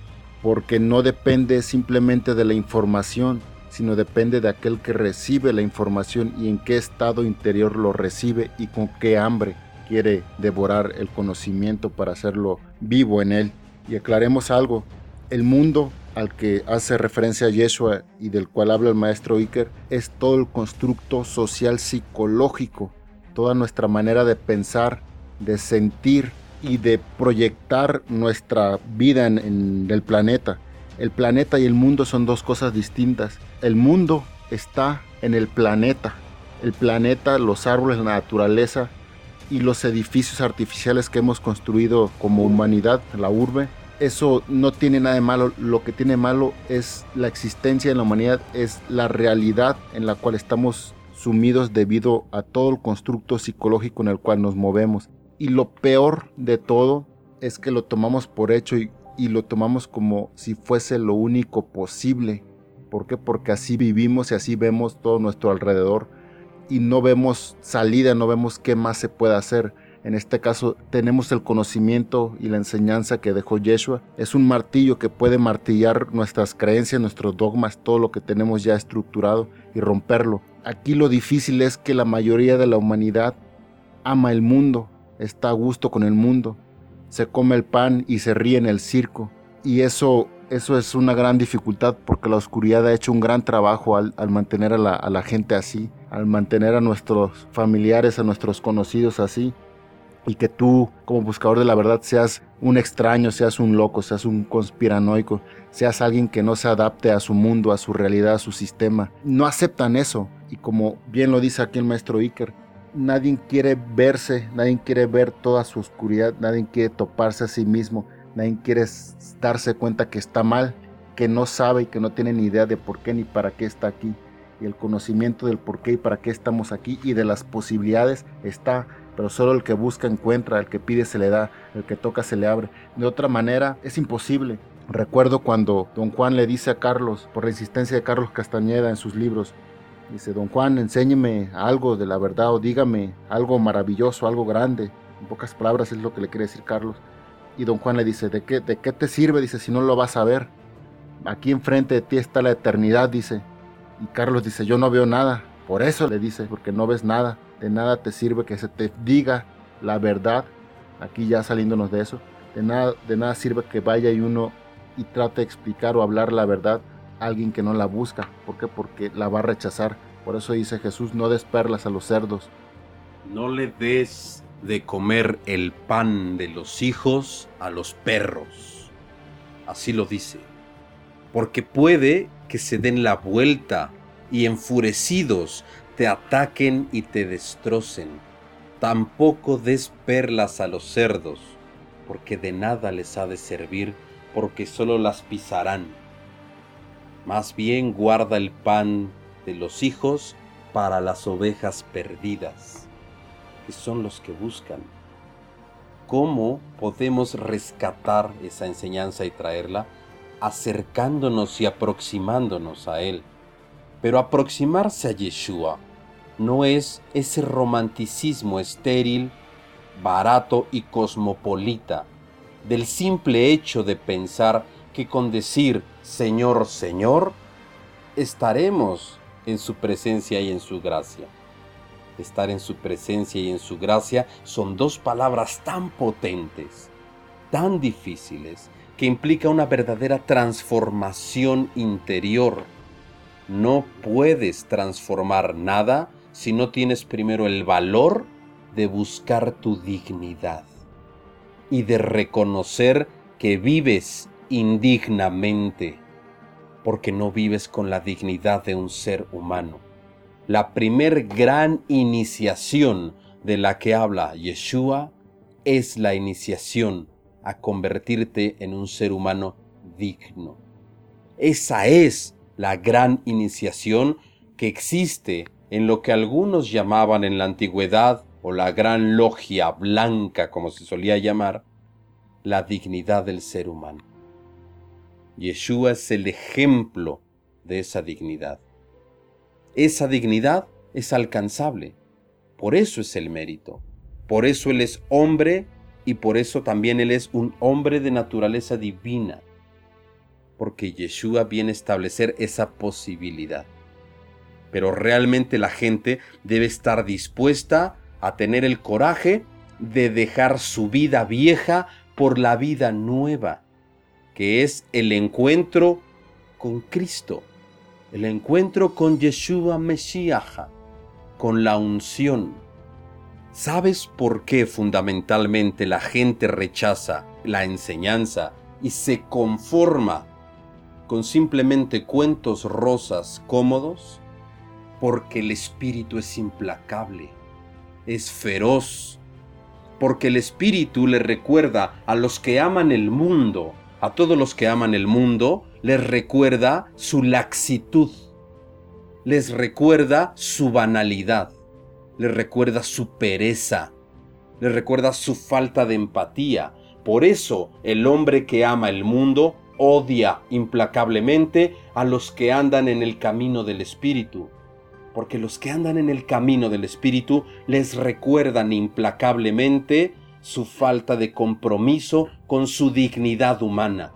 porque no depende simplemente de la información, sino depende de aquel que recibe la información y en qué estado interior lo recibe y con qué hambre quiere devorar el conocimiento para hacerlo vivo en él. Y aclaremos algo, el mundo al que hace referencia Yeshua y del cual habla el maestro Iker es todo el constructo social psicológico, toda nuestra manera de pensar, de sentir y de proyectar nuestra vida en, el planeta. El planeta y el mundo son dos cosas distintas. El mundo está en el planeta. El planeta, los árboles, la naturaleza y los edificios artificiales que hemos construido como humanidad, la urbe, eso no tiene nada de malo. Lo que tiene malo es la existencia en la humanidad, es la realidad en la cual estamos sumidos debido a todo el constructo psicológico en el cual nos movemos. Y lo peor de todo es que lo tomamos por hecho y, lo tomamos como si fuese lo único posible. ¿Por qué? Porque así vivimos y así vemos todo nuestro alrededor y no vemos salida, no vemos qué más se puede hacer. En este caso tenemos el conocimiento y la enseñanza que dejó Yeshua. Es un martillo que puede martillar nuestras creencias, nuestros dogmas, todo lo que tenemos ya estructurado y romperlo. Aquí lo difícil es que la mayoría de la humanidad ama el mundo, está a gusto con el mundo, se come el pan y se ríe en el circo. Y eso, eso es una gran dificultad porque la oscuridad ha hecho un gran trabajo al, mantener a la, a la gente así, al mantener a nuestros familiares, a nuestros conocidos así y que tú como buscador de la verdad seas un extraño, seas un loco, seas un conspiranoico, seas alguien que no se adapte a su mundo, a su realidad, a su sistema. No aceptan eso. Y como bien lo dice aquí el maestro Iker, nadie quiere verse, nadie quiere ver toda su oscuridad, nadie quiere toparse a sí mismo, nadie quiere darse cuenta que está mal, que no sabe y que no tiene ni idea de por qué ni para qué está aquí. Y el conocimiento del por qué y para qué estamos aquí y de las posibilidades está pero solo el que busca encuentra, el que pide se le da, el que toca se le abre. De otra manera es imposible. Recuerdo cuando don Juan le dice a Carlos, por la insistencia de Carlos Castañeda en sus libros, dice, don Juan, enséñeme algo de la verdad o dígame algo maravilloso, algo grande. En pocas palabras es lo que le quiere decir Carlos. Y don Juan le dice, ¿de qué, de qué te sirve? Dice, si no lo vas a ver. Aquí enfrente de ti está la eternidad, dice. Y Carlos dice, yo no veo nada. Por eso le dice, porque no ves nada de nada te sirve que se te diga la verdad, aquí ya saliéndonos de eso, de nada, de nada sirve que vaya y uno y trate de explicar o hablar la verdad alguien que no la busca. ¿Por qué? Porque la va a rechazar. Por eso dice Jesús, no des perlas a los cerdos. No le des de comer el pan de los hijos a los perros. Así lo dice. Porque puede que se den la vuelta y enfurecidos te ataquen y te destrocen. Tampoco des perlas a los cerdos, porque de nada les ha de servir, porque solo las pisarán. Más bien guarda el pan de los hijos para las ovejas perdidas, que son los que buscan. ¿Cómo podemos rescatar esa enseñanza y traerla? Acercándonos y aproximándonos a Él pero aproximarse a Yeshua no es ese romanticismo estéril, barato y cosmopolita del simple hecho de pensar que con decir Señor, Señor, estaremos en su presencia y en su gracia. Estar en su presencia y en su gracia son dos palabras tan potentes, tan difíciles, que implica una verdadera transformación interior no puedes transformar nada si no tienes primero el valor de buscar tu dignidad y de reconocer que vives indignamente porque no vives con la dignidad de un ser humano. La primer gran iniciación de la que habla Yeshua es la iniciación a convertirte en un ser humano digno. Esa es la gran iniciación que existe en lo que algunos llamaban en la antigüedad o la gran logia blanca, como se solía llamar, la dignidad del ser humano. Yeshua es el ejemplo de esa dignidad. Esa dignidad es alcanzable. Por eso es el mérito. Por eso Él es hombre y por eso también Él es un hombre de naturaleza divina. Porque Yeshua viene a establecer esa posibilidad. Pero realmente la gente debe estar dispuesta a tener el coraje de dejar su vida vieja por la vida nueva, que es el encuentro con Cristo, el encuentro con Yeshua Mesías, con la unción. ¿Sabes por qué fundamentalmente la gente rechaza la enseñanza y se conforma con simplemente cuentos rosas cómodos? Porque el espíritu es implacable, es feroz, porque el Espíritu le recuerda a los que aman el mundo, a todos los que aman el mundo, les recuerda su laxitud, les recuerda su banalidad, les recuerda su pereza, les recuerda su falta de empatía. Por eso el hombre que ama el mundo odia implacablemente a los que andan en el camino del Espíritu porque los que andan en el camino del Espíritu les recuerdan implacablemente su falta de compromiso con su dignidad humana.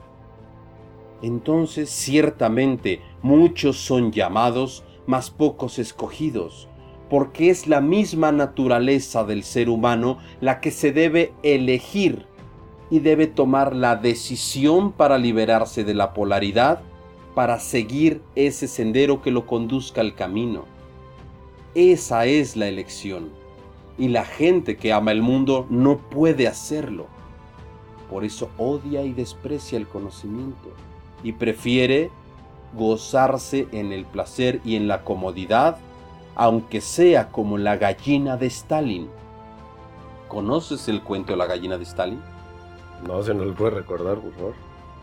Entonces ciertamente muchos son llamados, mas pocos escogidos, porque es la misma naturaleza del ser humano la que se debe elegir y debe tomar la decisión para liberarse de la polaridad, para seguir ese sendero que lo conduzca al camino. Esa es la elección. Y la gente que ama el mundo no puede hacerlo. Por eso odia y desprecia el conocimiento y prefiere gozarse en el placer y en la comodidad, aunque sea como la gallina de Stalin. ¿Conoces el cuento de la gallina de Stalin? No, se nos lo puede recordar, por favor.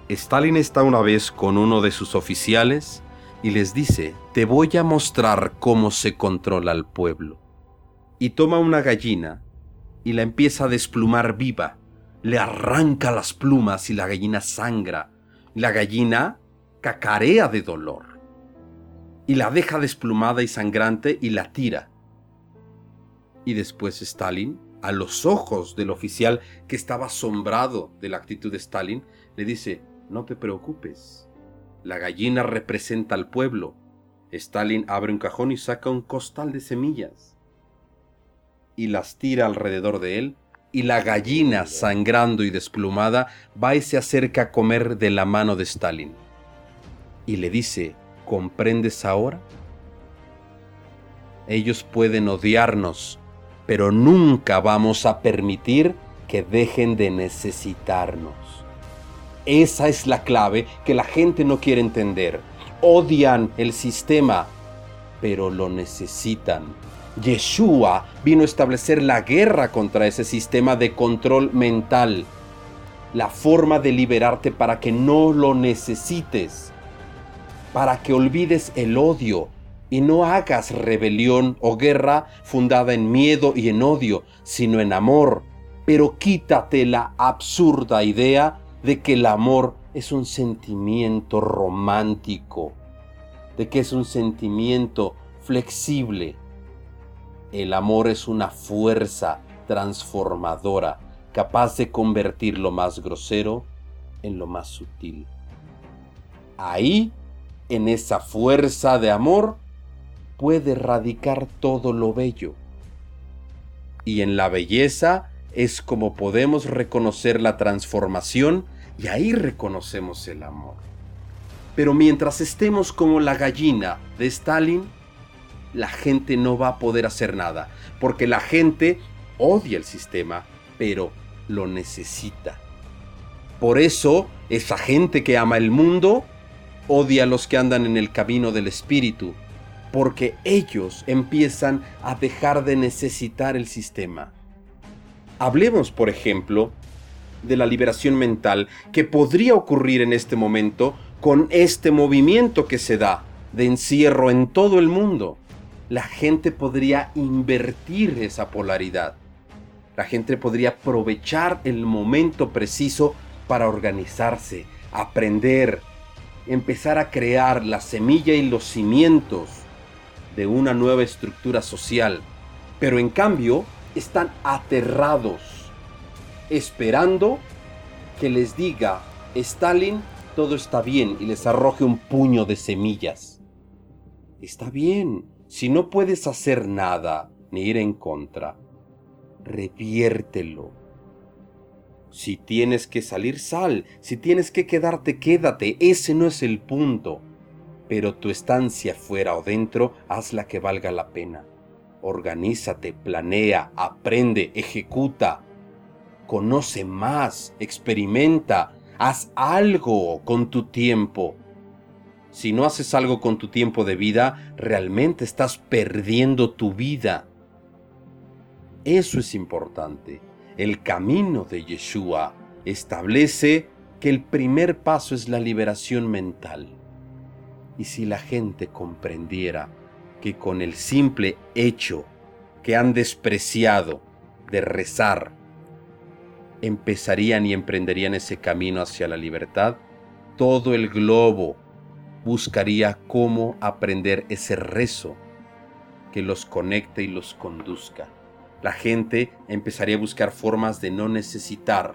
Stalin está una vez con uno de sus oficiales y les dice, te voy a mostrar cómo se controla al pueblo. Y toma una gallina y la empieza a desplumar viva. Le arranca las plumas y la gallina sangra. La gallina cacarea de dolor. Y la deja desplumada y sangrante y la tira. Y después Stalin, a los ojos del oficial que estaba asombrado de la actitud de Stalin, le dice, no te preocupes, la gallina representa al pueblo. Stalin abre un cajón y saca un costal de semillas. Y las tira alrededor de él. Y la gallina, sangrando y desplumada, va y se acerca a comer de la mano de Stalin. Y le dice, ¿comprendes ahora? Ellos pueden odiarnos, pero nunca vamos a permitir que dejen de necesitarnos. Esa es la clave que la gente no quiere entender. Odian el sistema, pero lo necesitan. Yeshua vino a establecer la guerra contra ese sistema de control mental. La forma de liberarte para que no lo necesites. Para que olvides el odio y no hagas rebelión o guerra fundada en miedo y en odio, sino en amor. Pero quítate la absurda idea de que el amor es un sentimiento romántico, de que es un sentimiento flexible. El amor es una fuerza transformadora, capaz de convertir lo más grosero en lo más sutil. Ahí, en esa fuerza de amor, puede radicar todo lo bello. Y en la belleza es como podemos reconocer la transformación y ahí reconocemos el amor. Pero mientras estemos como la gallina de Stalin, la gente no va a poder hacer nada, porque la gente odia el sistema, pero lo necesita. Por eso, esa gente que ama el mundo odia a los que andan en el camino del espíritu, porque ellos empiezan a dejar de necesitar el sistema. Hablemos, por ejemplo, de la liberación mental que podría ocurrir en este momento con este movimiento que se da de encierro en todo el mundo, la gente podría invertir esa polaridad. La gente podría aprovechar el momento preciso para organizarse, aprender, empezar a crear la semilla y los cimientos de una nueva estructura social. Pero en cambio están aterrados, esperando que les diga Stalin todo está bien y les arroje un puño de semillas. Está bien, si no puedes hacer nada ni ir en contra, reviértelo. Si tienes que salir, sal. Si tienes que quedarte, quédate. Ese no es el punto. Pero tu estancia fuera o dentro, hazla que valga la pena. Organízate, planea, aprende, ejecuta. Conoce más, experimenta, haz algo con tu tiempo. Si no haces algo con tu tiempo de vida, realmente estás perdiendo tu vida. Eso es importante. El camino de Yeshua establece que el primer paso es la liberación mental. Y si la gente comprendiera que con el simple hecho que han despreciado de rezar, empezarían y emprenderían ese camino hacia la libertad, todo el globo buscaría cómo aprender ese rezo que los conecte y los conduzca la gente empezaría a buscar formas de no necesitar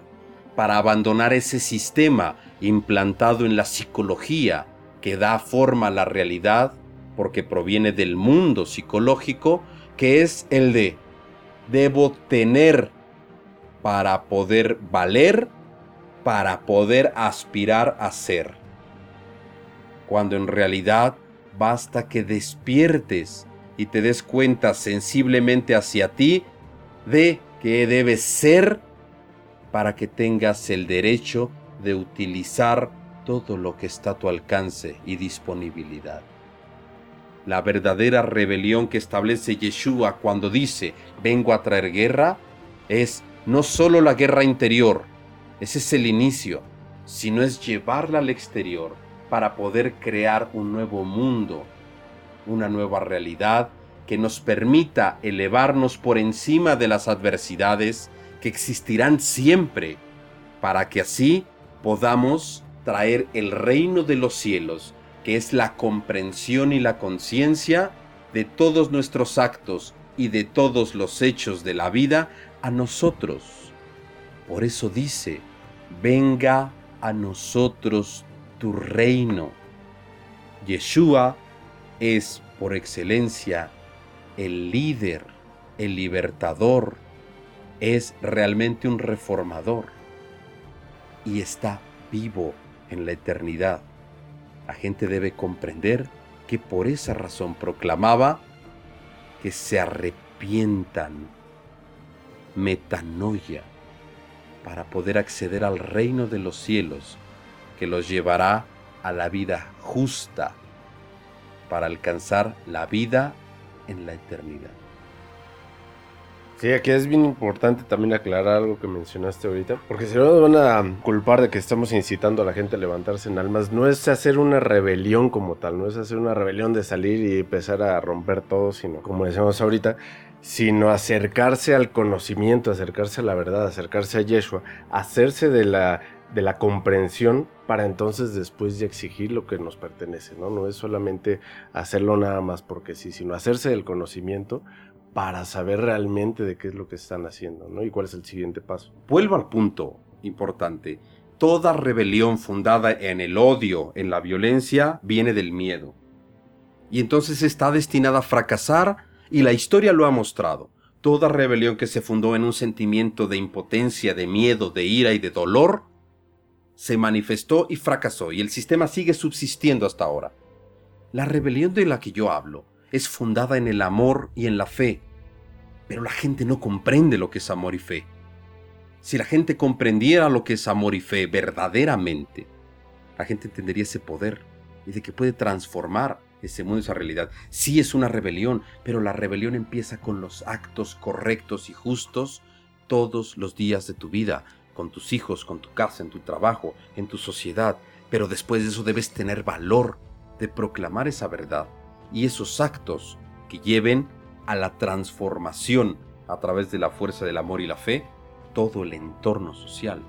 para abandonar ese sistema implantado en la psicología que da forma a la realidad porque proviene del mundo psicológico que es el de debo tener para poder valer, para poder aspirar a ser. Cuando en realidad basta que despiertes y te des cuenta sensiblemente hacia ti de que debes ser para que tengas el derecho de utilizar todo lo que está a tu alcance y disponibilidad. La verdadera rebelión que establece Yeshua cuando dice vengo a traer guerra es no solo la guerra interior, ese es el inicio, sino es llevarla al exterior para poder crear un nuevo mundo, una nueva realidad que nos permita elevarnos por encima de las adversidades que existirán siempre, para que así podamos traer el reino de los cielos, que es la comprensión y la conciencia de todos nuestros actos y de todos los hechos de la vida a nosotros. Por eso dice, venga a nosotros tu reino. Yeshua es por excelencia el líder, el libertador, es realmente un reformador y está vivo en la eternidad. La gente debe comprender que por esa razón proclamaba que se arrepientan, metanoia, para poder acceder al reino de los cielos que los llevará a la vida justa, para alcanzar la vida en la eternidad. Sí, aquí es bien importante también aclarar algo que mencionaste ahorita, porque si no nos van a culpar de que estamos incitando a la gente a levantarse en almas, no es hacer una rebelión como tal, no es hacer una rebelión de salir y empezar a romper todo, sino como decíamos ahorita, sino acercarse al conocimiento, acercarse a la verdad, acercarse a Yeshua, hacerse de la de la comprensión para entonces después de exigir lo que nos pertenece, ¿no? No es solamente hacerlo nada más porque sí, sino hacerse del conocimiento para saber realmente de qué es lo que están haciendo, ¿no? Y cuál es el siguiente paso. Vuelvo al punto importante. Toda rebelión fundada en el odio, en la violencia, viene del miedo. Y entonces está destinada a fracasar y la historia lo ha mostrado. Toda rebelión que se fundó en un sentimiento de impotencia, de miedo, de ira y de dolor, se manifestó y fracasó y el sistema sigue subsistiendo hasta ahora. La rebelión de la que yo hablo es fundada en el amor y en la fe, pero la gente no comprende lo que es amor y fe. Si la gente comprendiera lo que es amor y fe verdaderamente, la gente entendería ese poder y de que puede transformar ese mundo, esa realidad. Sí es una rebelión, pero la rebelión empieza con los actos correctos y justos todos los días de tu vida, con tus hijos, con tu casa, en tu trabajo, en tu sociedad, pero después de eso debes tener valor de proclamar esa verdad y esos actos que lleven a la transformación a través de la fuerza del amor y la fe todo el entorno social.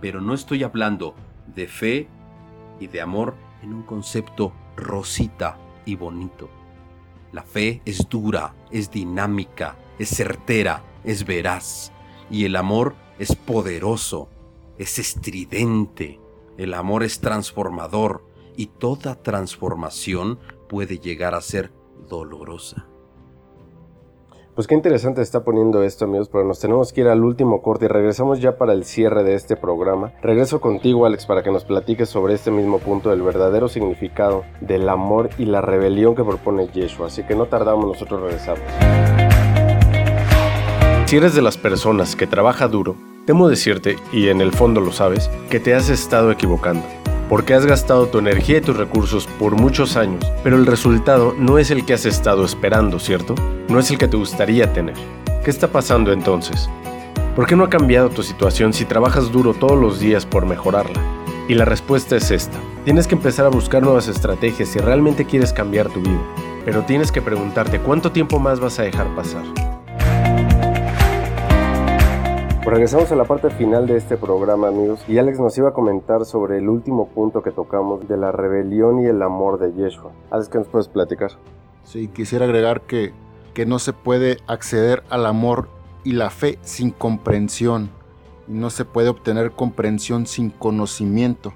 Pero no estoy hablando de fe y de amor en un concepto rosita y bonito. La fe es dura, es dinámica, es certera, es veraz. Y el amor es poderoso, es estridente. El amor es transformador y toda transformación puede llegar a ser dolorosa. Pues qué interesante está poniendo esto, amigos, pero nos tenemos que ir al último corte y regresamos ya para el cierre de este programa. Regreso contigo, Alex, para que nos platiques sobre este mismo punto del verdadero significado del amor y la rebelión que propone Yeshua. Así que no tardamos, nosotros regresamos. Si eres de las personas que trabaja duro, temo decirte, y en el fondo lo sabes, que te has estado equivocando porque has gastado tu energía y tus recursos por muchos años, pero el resultado no es el que has estado esperando, ¿cierto? No es el que te gustaría tener. ¿Qué está pasando entonces? ¿Por qué no ha cambiado tu situación si trabajas duro todos los días por mejorarla? Y la respuesta es esta. Tienes que empezar a buscar nuevas estrategias si realmente quieres cambiar tu vida. Pero tienes que preguntarte cuánto tiempo más vas a dejar pasar. Pues regresamos a la parte final de este programa, amigos, y Alex nos iba a comentar sobre el último punto que tocamos de la rebelión y el amor de Yeshua. Alex, ¿qué nos puedes platicar? Sí, quisiera agregar que, que no se puede acceder al amor y la fe sin comprensión. No se puede obtener comprensión sin conocimiento.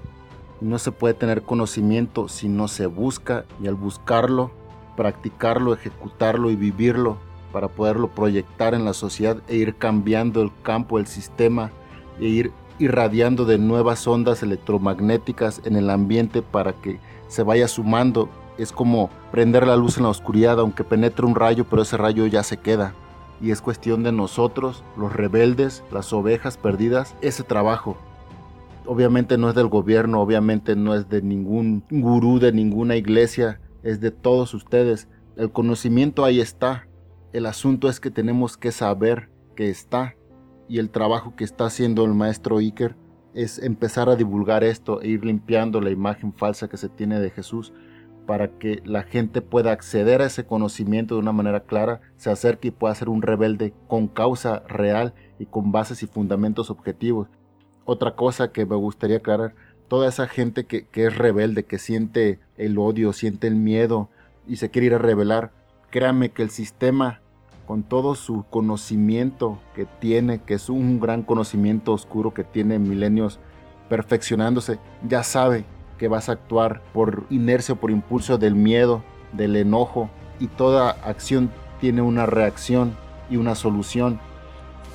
No se puede tener conocimiento si no se busca y al buscarlo, practicarlo, ejecutarlo y vivirlo, para poderlo proyectar en la sociedad e ir cambiando el campo, el sistema e ir irradiando de nuevas ondas electromagnéticas en el ambiente para que se vaya sumando. Es como prender la luz en la oscuridad, aunque penetre un rayo, pero ese rayo ya se queda. Y es cuestión de nosotros, los rebeldes, las ovejas perdidas, ese trabajo. Obviamente no es del gobierno, obviamente no es de ningún gurú, de ninguna iglesia, es de todos ustedes. El conocimiento ahí está, el asunto es que tenemos que saber que está y el trabajo que está haciendo el maestro Iker es empezar a divulgar esto e ir limpiando la imagen falsa que se tiene de Jesús para que la gente pueda acceder a ese conocimiento de una manera clara, se acerque y pueda ser un rebelde con causa real y con bases y fundamentos objetivos. Otra cosa que me gustaría aclarar, toda esa gente que, es rebelde, que siente el odio, siente el miedo y se quiere ir a rebelar, créame que el sistema con todo su conocimiento que tiene, que es un gran conocimiento oscuro que tiene milenios perfeccionándose, ya sabe que vas a actuar por inercia, por impulso del miedo, del enojo, y toda acción tiene una reacción y una solución.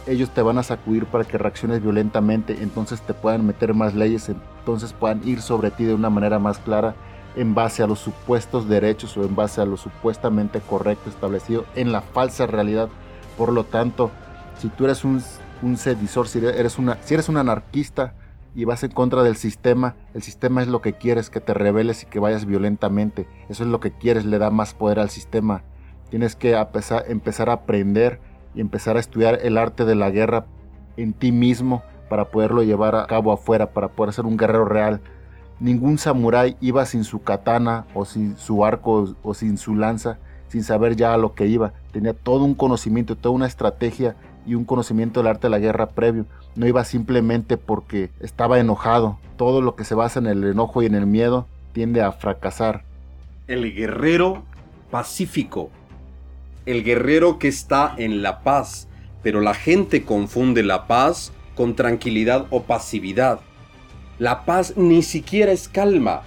Ellos te van a sacudir para que reacciones violentamente, entonces te puedan meter más leyes, entonces puedan ir sobre ti de una manera más clara en base a los supuestos derechos o en base a lo supuestamente correcto establecido en la falsa realidad. Por lo tanto, si tú eres un, un sedisor, si eres, una, si eres un anarquista y vas en contra del sistema, el sistema es lo que quieres, que te rebeles y que vayas violentamente. Eso es lo que quieres, le da más poder al sistema. Tienes que empezar a aprender y empezar a estudiar el arte de la guerra en ti mismo para poderlo llevar a cabo afuera, para poder ser un guerrero real Ningún samurái iba sin su katana o sin su arco o sin su lanza, sin saber ya a lo que iba. Tenía todo un conocimiento, toda una estrategia y un conocimiento del arte de la guerra previo. No iba simplemente porque estaba enojado. Todo lo que se basa en el enojo y en el miedo tiende a fracasar. El guerrero pacífico. El guerrero que está en la paz. Pero la gente confunde la paz con tranquilidad o pasividad. La paz ni siquiera es calma.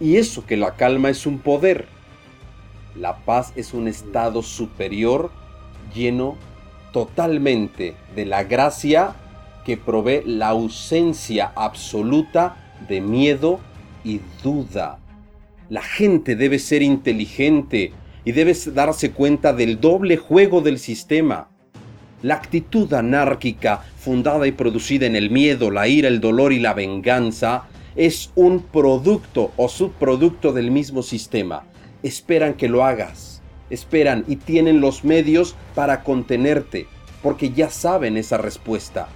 Y eso que la calma es un poder. La paz es un estado superior lleno totalmente de la gracia que provee la ausencia absoluta de miedo y duda. La gente debe ser inteligente y debe darse cuenta del doble juego del sistema. La actitud anárquica, fundada y producida en el miedo, la ira, el dolor y la venganza, es un producto o subproducto del mismo sistema. Esperan que lo hagas, esperan y tienen los medios para contenerte, porque ya saben esa respuesta.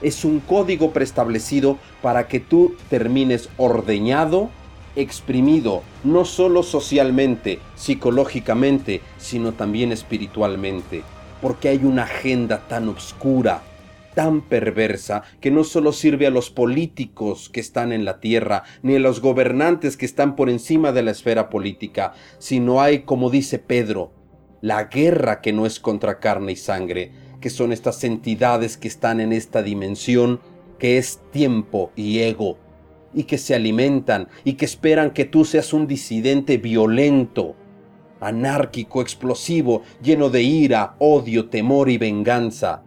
Es un código preestablecido para que tú termines ordeñado exprimido, no solo socialmente, psicológicamente, sino también espiritualmente, porque hay una agenda tan oscura, tan perversa, que no solo sirve a los políticos que están en la tierra, ni a los gobernantes que están por encima de la esfera política, sino hay, como dice Pedro, la guerra que no es contra carne y sangre, que son estas entidades que están en esta dimensión, que es tiempo y ego, y que se alimentan y que esperan que tú seas un disidente violento, anárquico, explosivo, lleno de ira, odio, temor y venganza.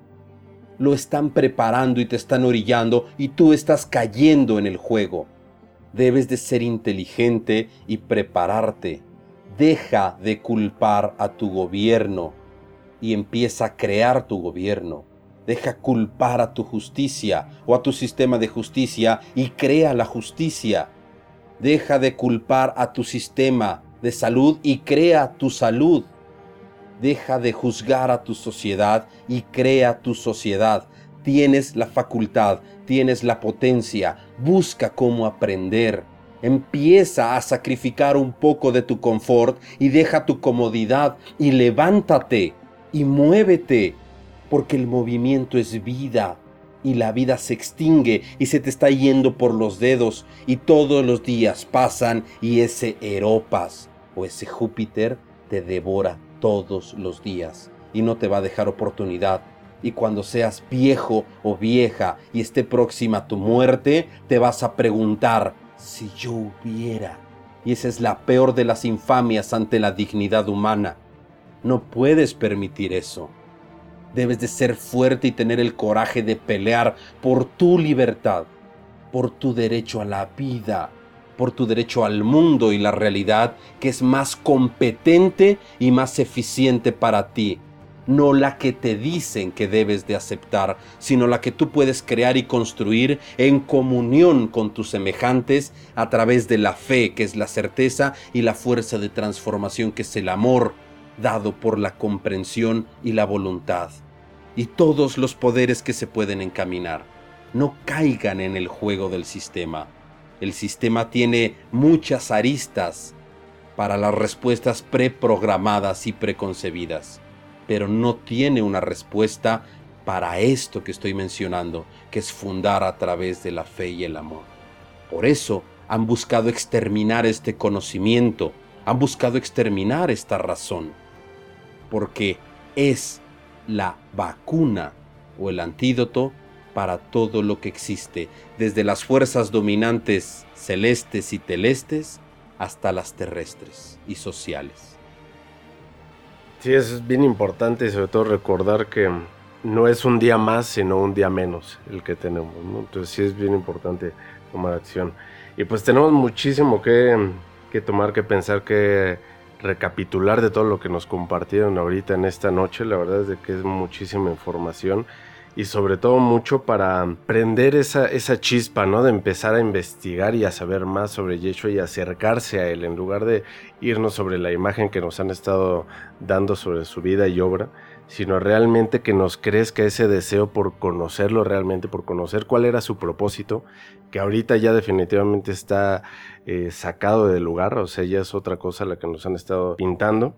Lo están preparando y te están orillando y tú estás cayendo en el juego. Debes de ser inteligente y prepararte. Deja de culpar a tu gobierno y empieza a crear tu gobierno. Deja culpar a tu justicia o a tu sistema de justicia y crea la justicia. Deja de culpar a tu sistema de salud y crea tu salud. Deja de juzgar a tu sociedad y crea tu sociedad. Tienes la facultad, tienes la potencia. Busca cómo aprender. Empieza a sacrificar un poco de tu confort y deja tu comodidad y levántate y muévete porque el movimiento es vida y la vida se extingue y se te está yendo por los dedos y todos los días pasan y ese Eropas o ese Júpiter te devora todos los días y no te va a dejar oportunidad. Y cuando seas viejo o vieja y esté próxima tu muerte, te vas a preguntar si yo hubiera. Y esa es la peor de las infamias ante la dignidad humana. No puedes permitir eso. Debes de ser fuerte y tener el coraje de pelear por tu libertad, por tu derecho a la vida, por tu derecho al mundo y la realidad que es más competente y más eficiente para ti. No la que te dicen que debes de aceptar, sino la que tú puedes crear y construir en comunión con tus semejantes a través de la fe, que es la certeza, y la fuerza de transformación, que es el amor, dado por la comprensión y la voluntad y todos los poderes que se pueden encaminar. No caigan en el juego del sistema. El sistema tiene muchas aristas para las respuestas preprogramadas y preconcebidas, pero no tiene una respuesta para esto que estoy mencionando, que es fundar a través de la fe y el amor. Por eso han buscado exterminar este conocimiento, han buscado exterminar esta razón, porque es la vacuna o el antídoto para todo lo que existe, desde las fuerzas dominantes celestes y telestes hasta las terrestres y sociales. Sí, es bien importante y sobre todo recordar que no es un día más, sino un día menos el que tenemos. Entonces sí es bien importante tomar acción. Y pues tenemos muchísimo que, que tomar, que pensar, que recapitular de todo lo que nos compartieron ahorita en esta noche. La verdad es de que es muchísima información y sobre todo mucho para prender esa, esa chispa, ¿no? De empezar a investigar y a saber más sobre Yeshua y acercarse a él en lugar de irnos sobre la imagen que nos han estado dando sobre su vida y obra sino realmente que nos crezca ese deseo por conocerlo realmente, por conocer cuál era su propósito, que ahorita ya definitivamente está eh, sacado del lugar, o sea, ya es otra cosa la que nos han estado pintando.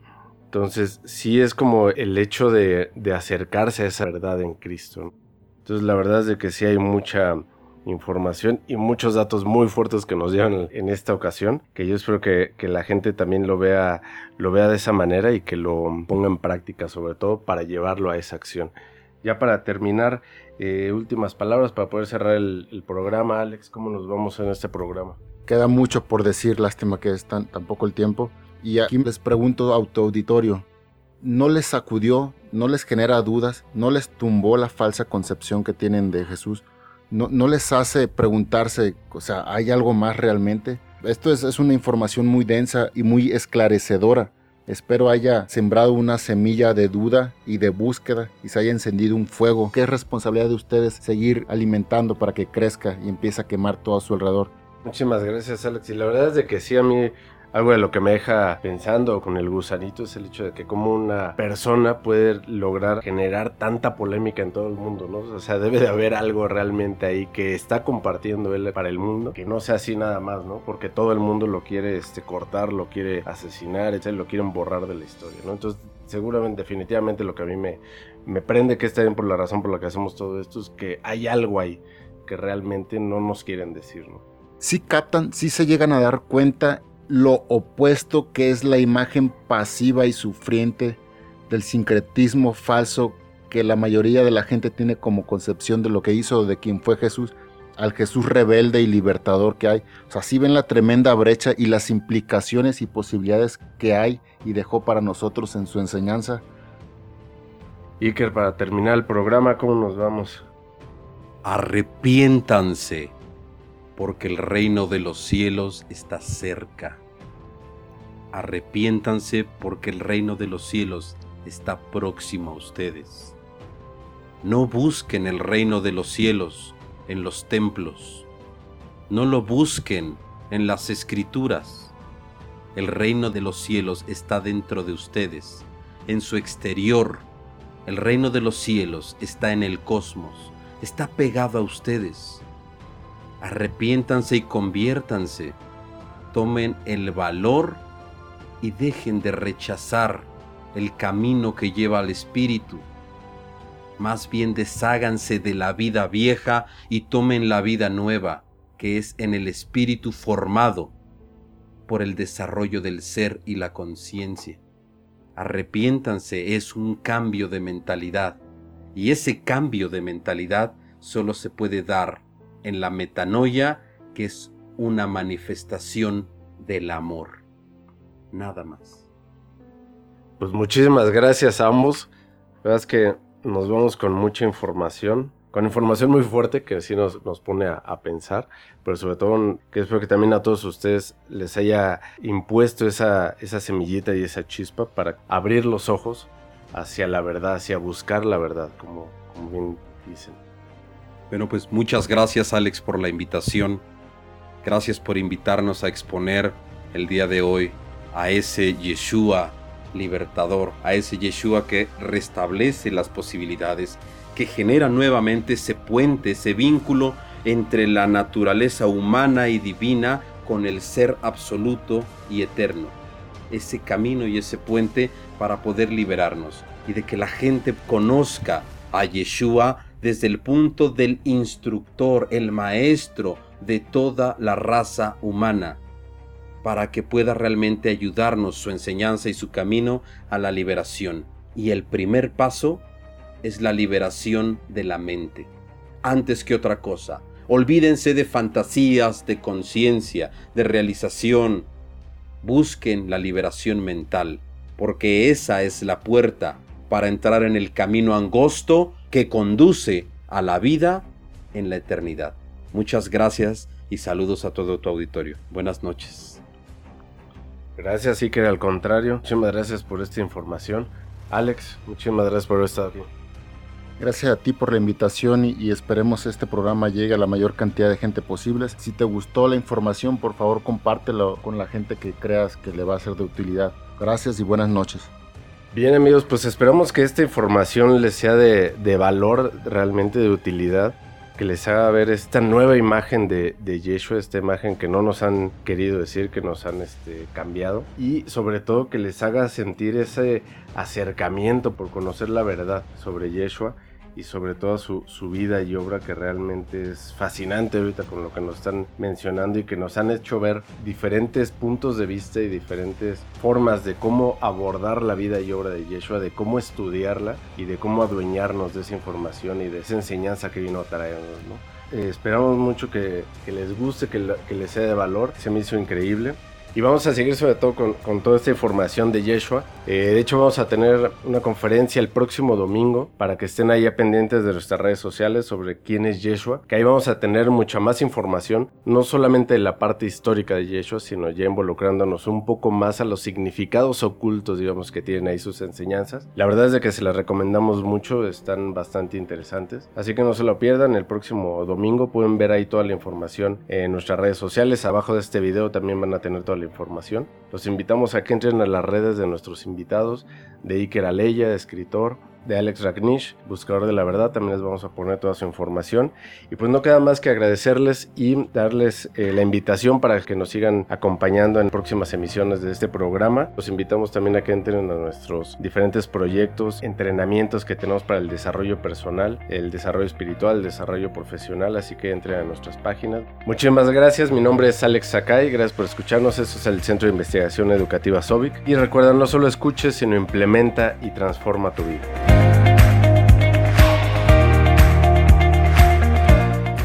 Entonces, sí es como el hecho de, acercarse a esa verdad en Cristo. Entonces, la verdad es de que sí hay mucha información y muchos datos muy fuertes que nos llevan en esta ocasión, que yo espero que, la gente también lo vea, lo vea de esa manera y que lo ponga en práctica, sobre todo para llevarlo a esa acción. Ya para terminar, eh, últimas palabras para poder cerrar el, programa. Alex, ¿cómo nos vamos en este programa? Queda mucho por decir, lástima que es tan, poco el tiempo. Y aquí les pregunto, autoauditorio, ¿no les sacudió, no les genera dudas, no les tumbó la falsa concepción que tienen de Jesús? no, les hace preguntarse, o sea, ¿hay algo más realmente? Esto es, es, una información muy densa y muy esclarecedora. Espero haya sembrado una semilla de duda y de búsqueda y se haya encendido un fuego. ¿Qué es responsabilidad de ustedes seguir alimentando para que crezca y empiece a quemar todo a su alrededor? Muchísimas gracias, Alex. Y la verdad es de que sí, a mí, algo de lo que me deja pensando con el gusanito es el hecho de que como una persona puede lograr generar tanta polémica en todo el mundo, ¿no? O sea, debe de haber algo realmente ahí que está compartiendo él para el mundo, que no sea así nada más, ¿no? Porque todo el mundo lo quiere este, cortar, lo quiere asesinar, etc., lo quieren borrar de la historia, ¿no? Entonces, seguramente, definitivamente lo que a mí me, me prende que está bien por la razón por la que hacemos todo esto es que hay algo ahí que realmente no nos quieren decir, ¿no? Sí captan, sí se llegan a dar cuenta lo opuesto que es la imagen pasiva y sufriente del sincretismo falso que la mayoría de la gente tiene como concepción de lo que hizo de quien fue Jesús al Jesús rebelde y libertador que hay. O sea, sí ven la tremenda brecha y las implicaciones y posibilidades que hay y dejó para nosotros en su enseñanza. Iker, para terminar el programa, ¿cómo nos vamos? Arrepiéntanse porque el reino de los cielos está cerca. Arrepiéntanse porque el reino de los cielos está próximo a ustedes. No busquen el reino de los cielos en los templos. No lo busquen en las escrituras. El reino de los cielos está dentro de ustedes, en su exterior. El reino de los cielos está en el cosmos, está pegado a ustedes arrepiéntanse y conviértanse, tomen el valor y dejen de rechazar el camino que lleva al Espíritu. Más bien desháganse de la vida vieja y tomen la vida nueva, que es en el Espíritu formado por el desarrollo del ser y la conciencia. Arrepiéntanse es un cambio de mentalidad, y ese cambio de mentalidad solo se puede dar en la metanoia, que es una manifestación del amor. Nada más. Pues muchísimas gracias a ambos. La verdad es que nos vamos con mucha información, con información muy fuerte que sí nos, nos pone a, pensar, pero sobre todo que espero que también a todos ustedes les haya impuesto esa, esa semillita y esa chispa para abrir los ojos hacia la verdad, hacia buscar la verdad, como, como bien dicen. Bueno, pues muchas gracias Alex por la invitación. Gracias por invitarnos a exponer el día de hoy a ese Yeshua libertador, a ese Yeshua que restablece las posibilidades, que genera nuevamente ese puente, ese vínculo entre la naturaleza humana y divina con el ser absoluto y eterno. Ese camino y ese puente para poder liberarnos y de que la gente conozca a Yeshua desde el punto del instructor, el maestro de toda la raza humana, para que pueda realmente ayudarnos su enseñanza y su camino a la liberación. Y el primer paso es la liberación de la mente. Antes que otra cosa, olvídense de fantasías, de conciencia, de realización. Busquen la liberación mental, porque esa es la puerta para entrar en el camino angosto que conduce a la vida en la eternidad. Muchas gracias y saludos a todo tu auditorio. Buenas noches. Gracias, Iker, al contrario. Muchísimas gracias por esta información. Alex, muchísimas gracias por estar aquí. Gracias a ti por la invitación y, y, esperemos este programa llegue a la mayor cantidad de gente posible. Si te gustó la información, por favor compártelo con la gente que creas que le va a ser de utilidad. Gracias y buenas noches. Bien amigos, pues esperamos que esta información les sea de, valor, realmente de utilidad, que les haga ver esta nueva imagen de, de, Yeshua, esta imagen que no nos han querido decir, que nos han este, cambiado, y sobre todo que les haga sentir ese acercamiento por conocer la verdad sobre Yeshua y sobre todo su, su, vida y obra que realmente es fascinante ahorita con lo que nos están mencionando y que nos han hecho ver diferentes puntos de vista y diferentes formas de cómo abordar la vida y obra de Yeshua, de cómo estudiarla y de cómo adueñarnos de esa información y de esa enseñanza que vino a traernos, ¿no? Eh, esperamos mucho que, que, les guste, que, que les sea de valor, se me hizo increíble. Y vamos a seguir sobre todo con, con toda esta información de Yeshua. Eh, de hecho, vamos a tener una conferencia el próximo domingo para que estén ahí pendientes de nuestras redes sociales sobre quién es Yeshua. Que ahí vamos a tener mucha más información, no solamente de la parte histórica de Yeshua, sino ya involucrándonos un poco más a los significados ocultos, digamos, que tienen ahí sus enseñanzas. La verdad es de que se las recomendamos mucho, están bastante interesantes. Así que no se lo pierdan, el próximo domingo pueden ver ahí toda la información en nuestras redes sociales. Abajo de este video también van a tener toda la información. Los invitamos a que entren a las redes de nuestros invitados, de Iker Aleya, escritor, de Alex Ragnish, buscador de la verdad. También les vamos a poner toda su información. Y pues no queda más que agradecerles y darles eh, la invitación para que nos sigan acompañando en próximas emisiones de este programa. Los invitamos también a que entren a nuestros diferentes proyectos, entrenamientos que tenemos para el desarrollo personal, el desarrollo espiritual, el desarrollo profesional. Así que entren a nuestras páginas. Muchísimas gracias. Mi nombre es Alex Sakai. Gracias por escucharnos. Esto es el Centro de Investigación Educativa SOBIC. Y recuerda, no solo escuches, sino implementa y transforma tu vida.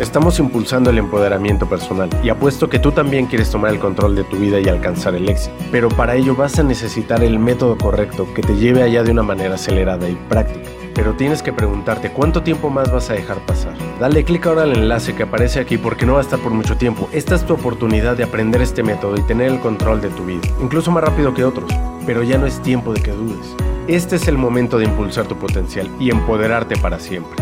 Estamos impulsando el empoderamiento personal y apuesto que tú también quieres tomar el control de tu vida y alcanzar el éxito. Pero para ello vas a necesitar el método correcto que te lleve allá de una manera acelerada y práctica. Pero tienes que preguntarte cuánto tiempo más vas a dejar pasar. Dale clic ahora al enlace que aparece aquí porque no va a estar por mucho tiempo. Esta es tu oportunidad de aprender este método y tener el control de tu vida, incluso más rápido que otros. Pero ya no es tiempo de que dudes. Este es el momento de impulsar tu potencial y empoderarte para siempre.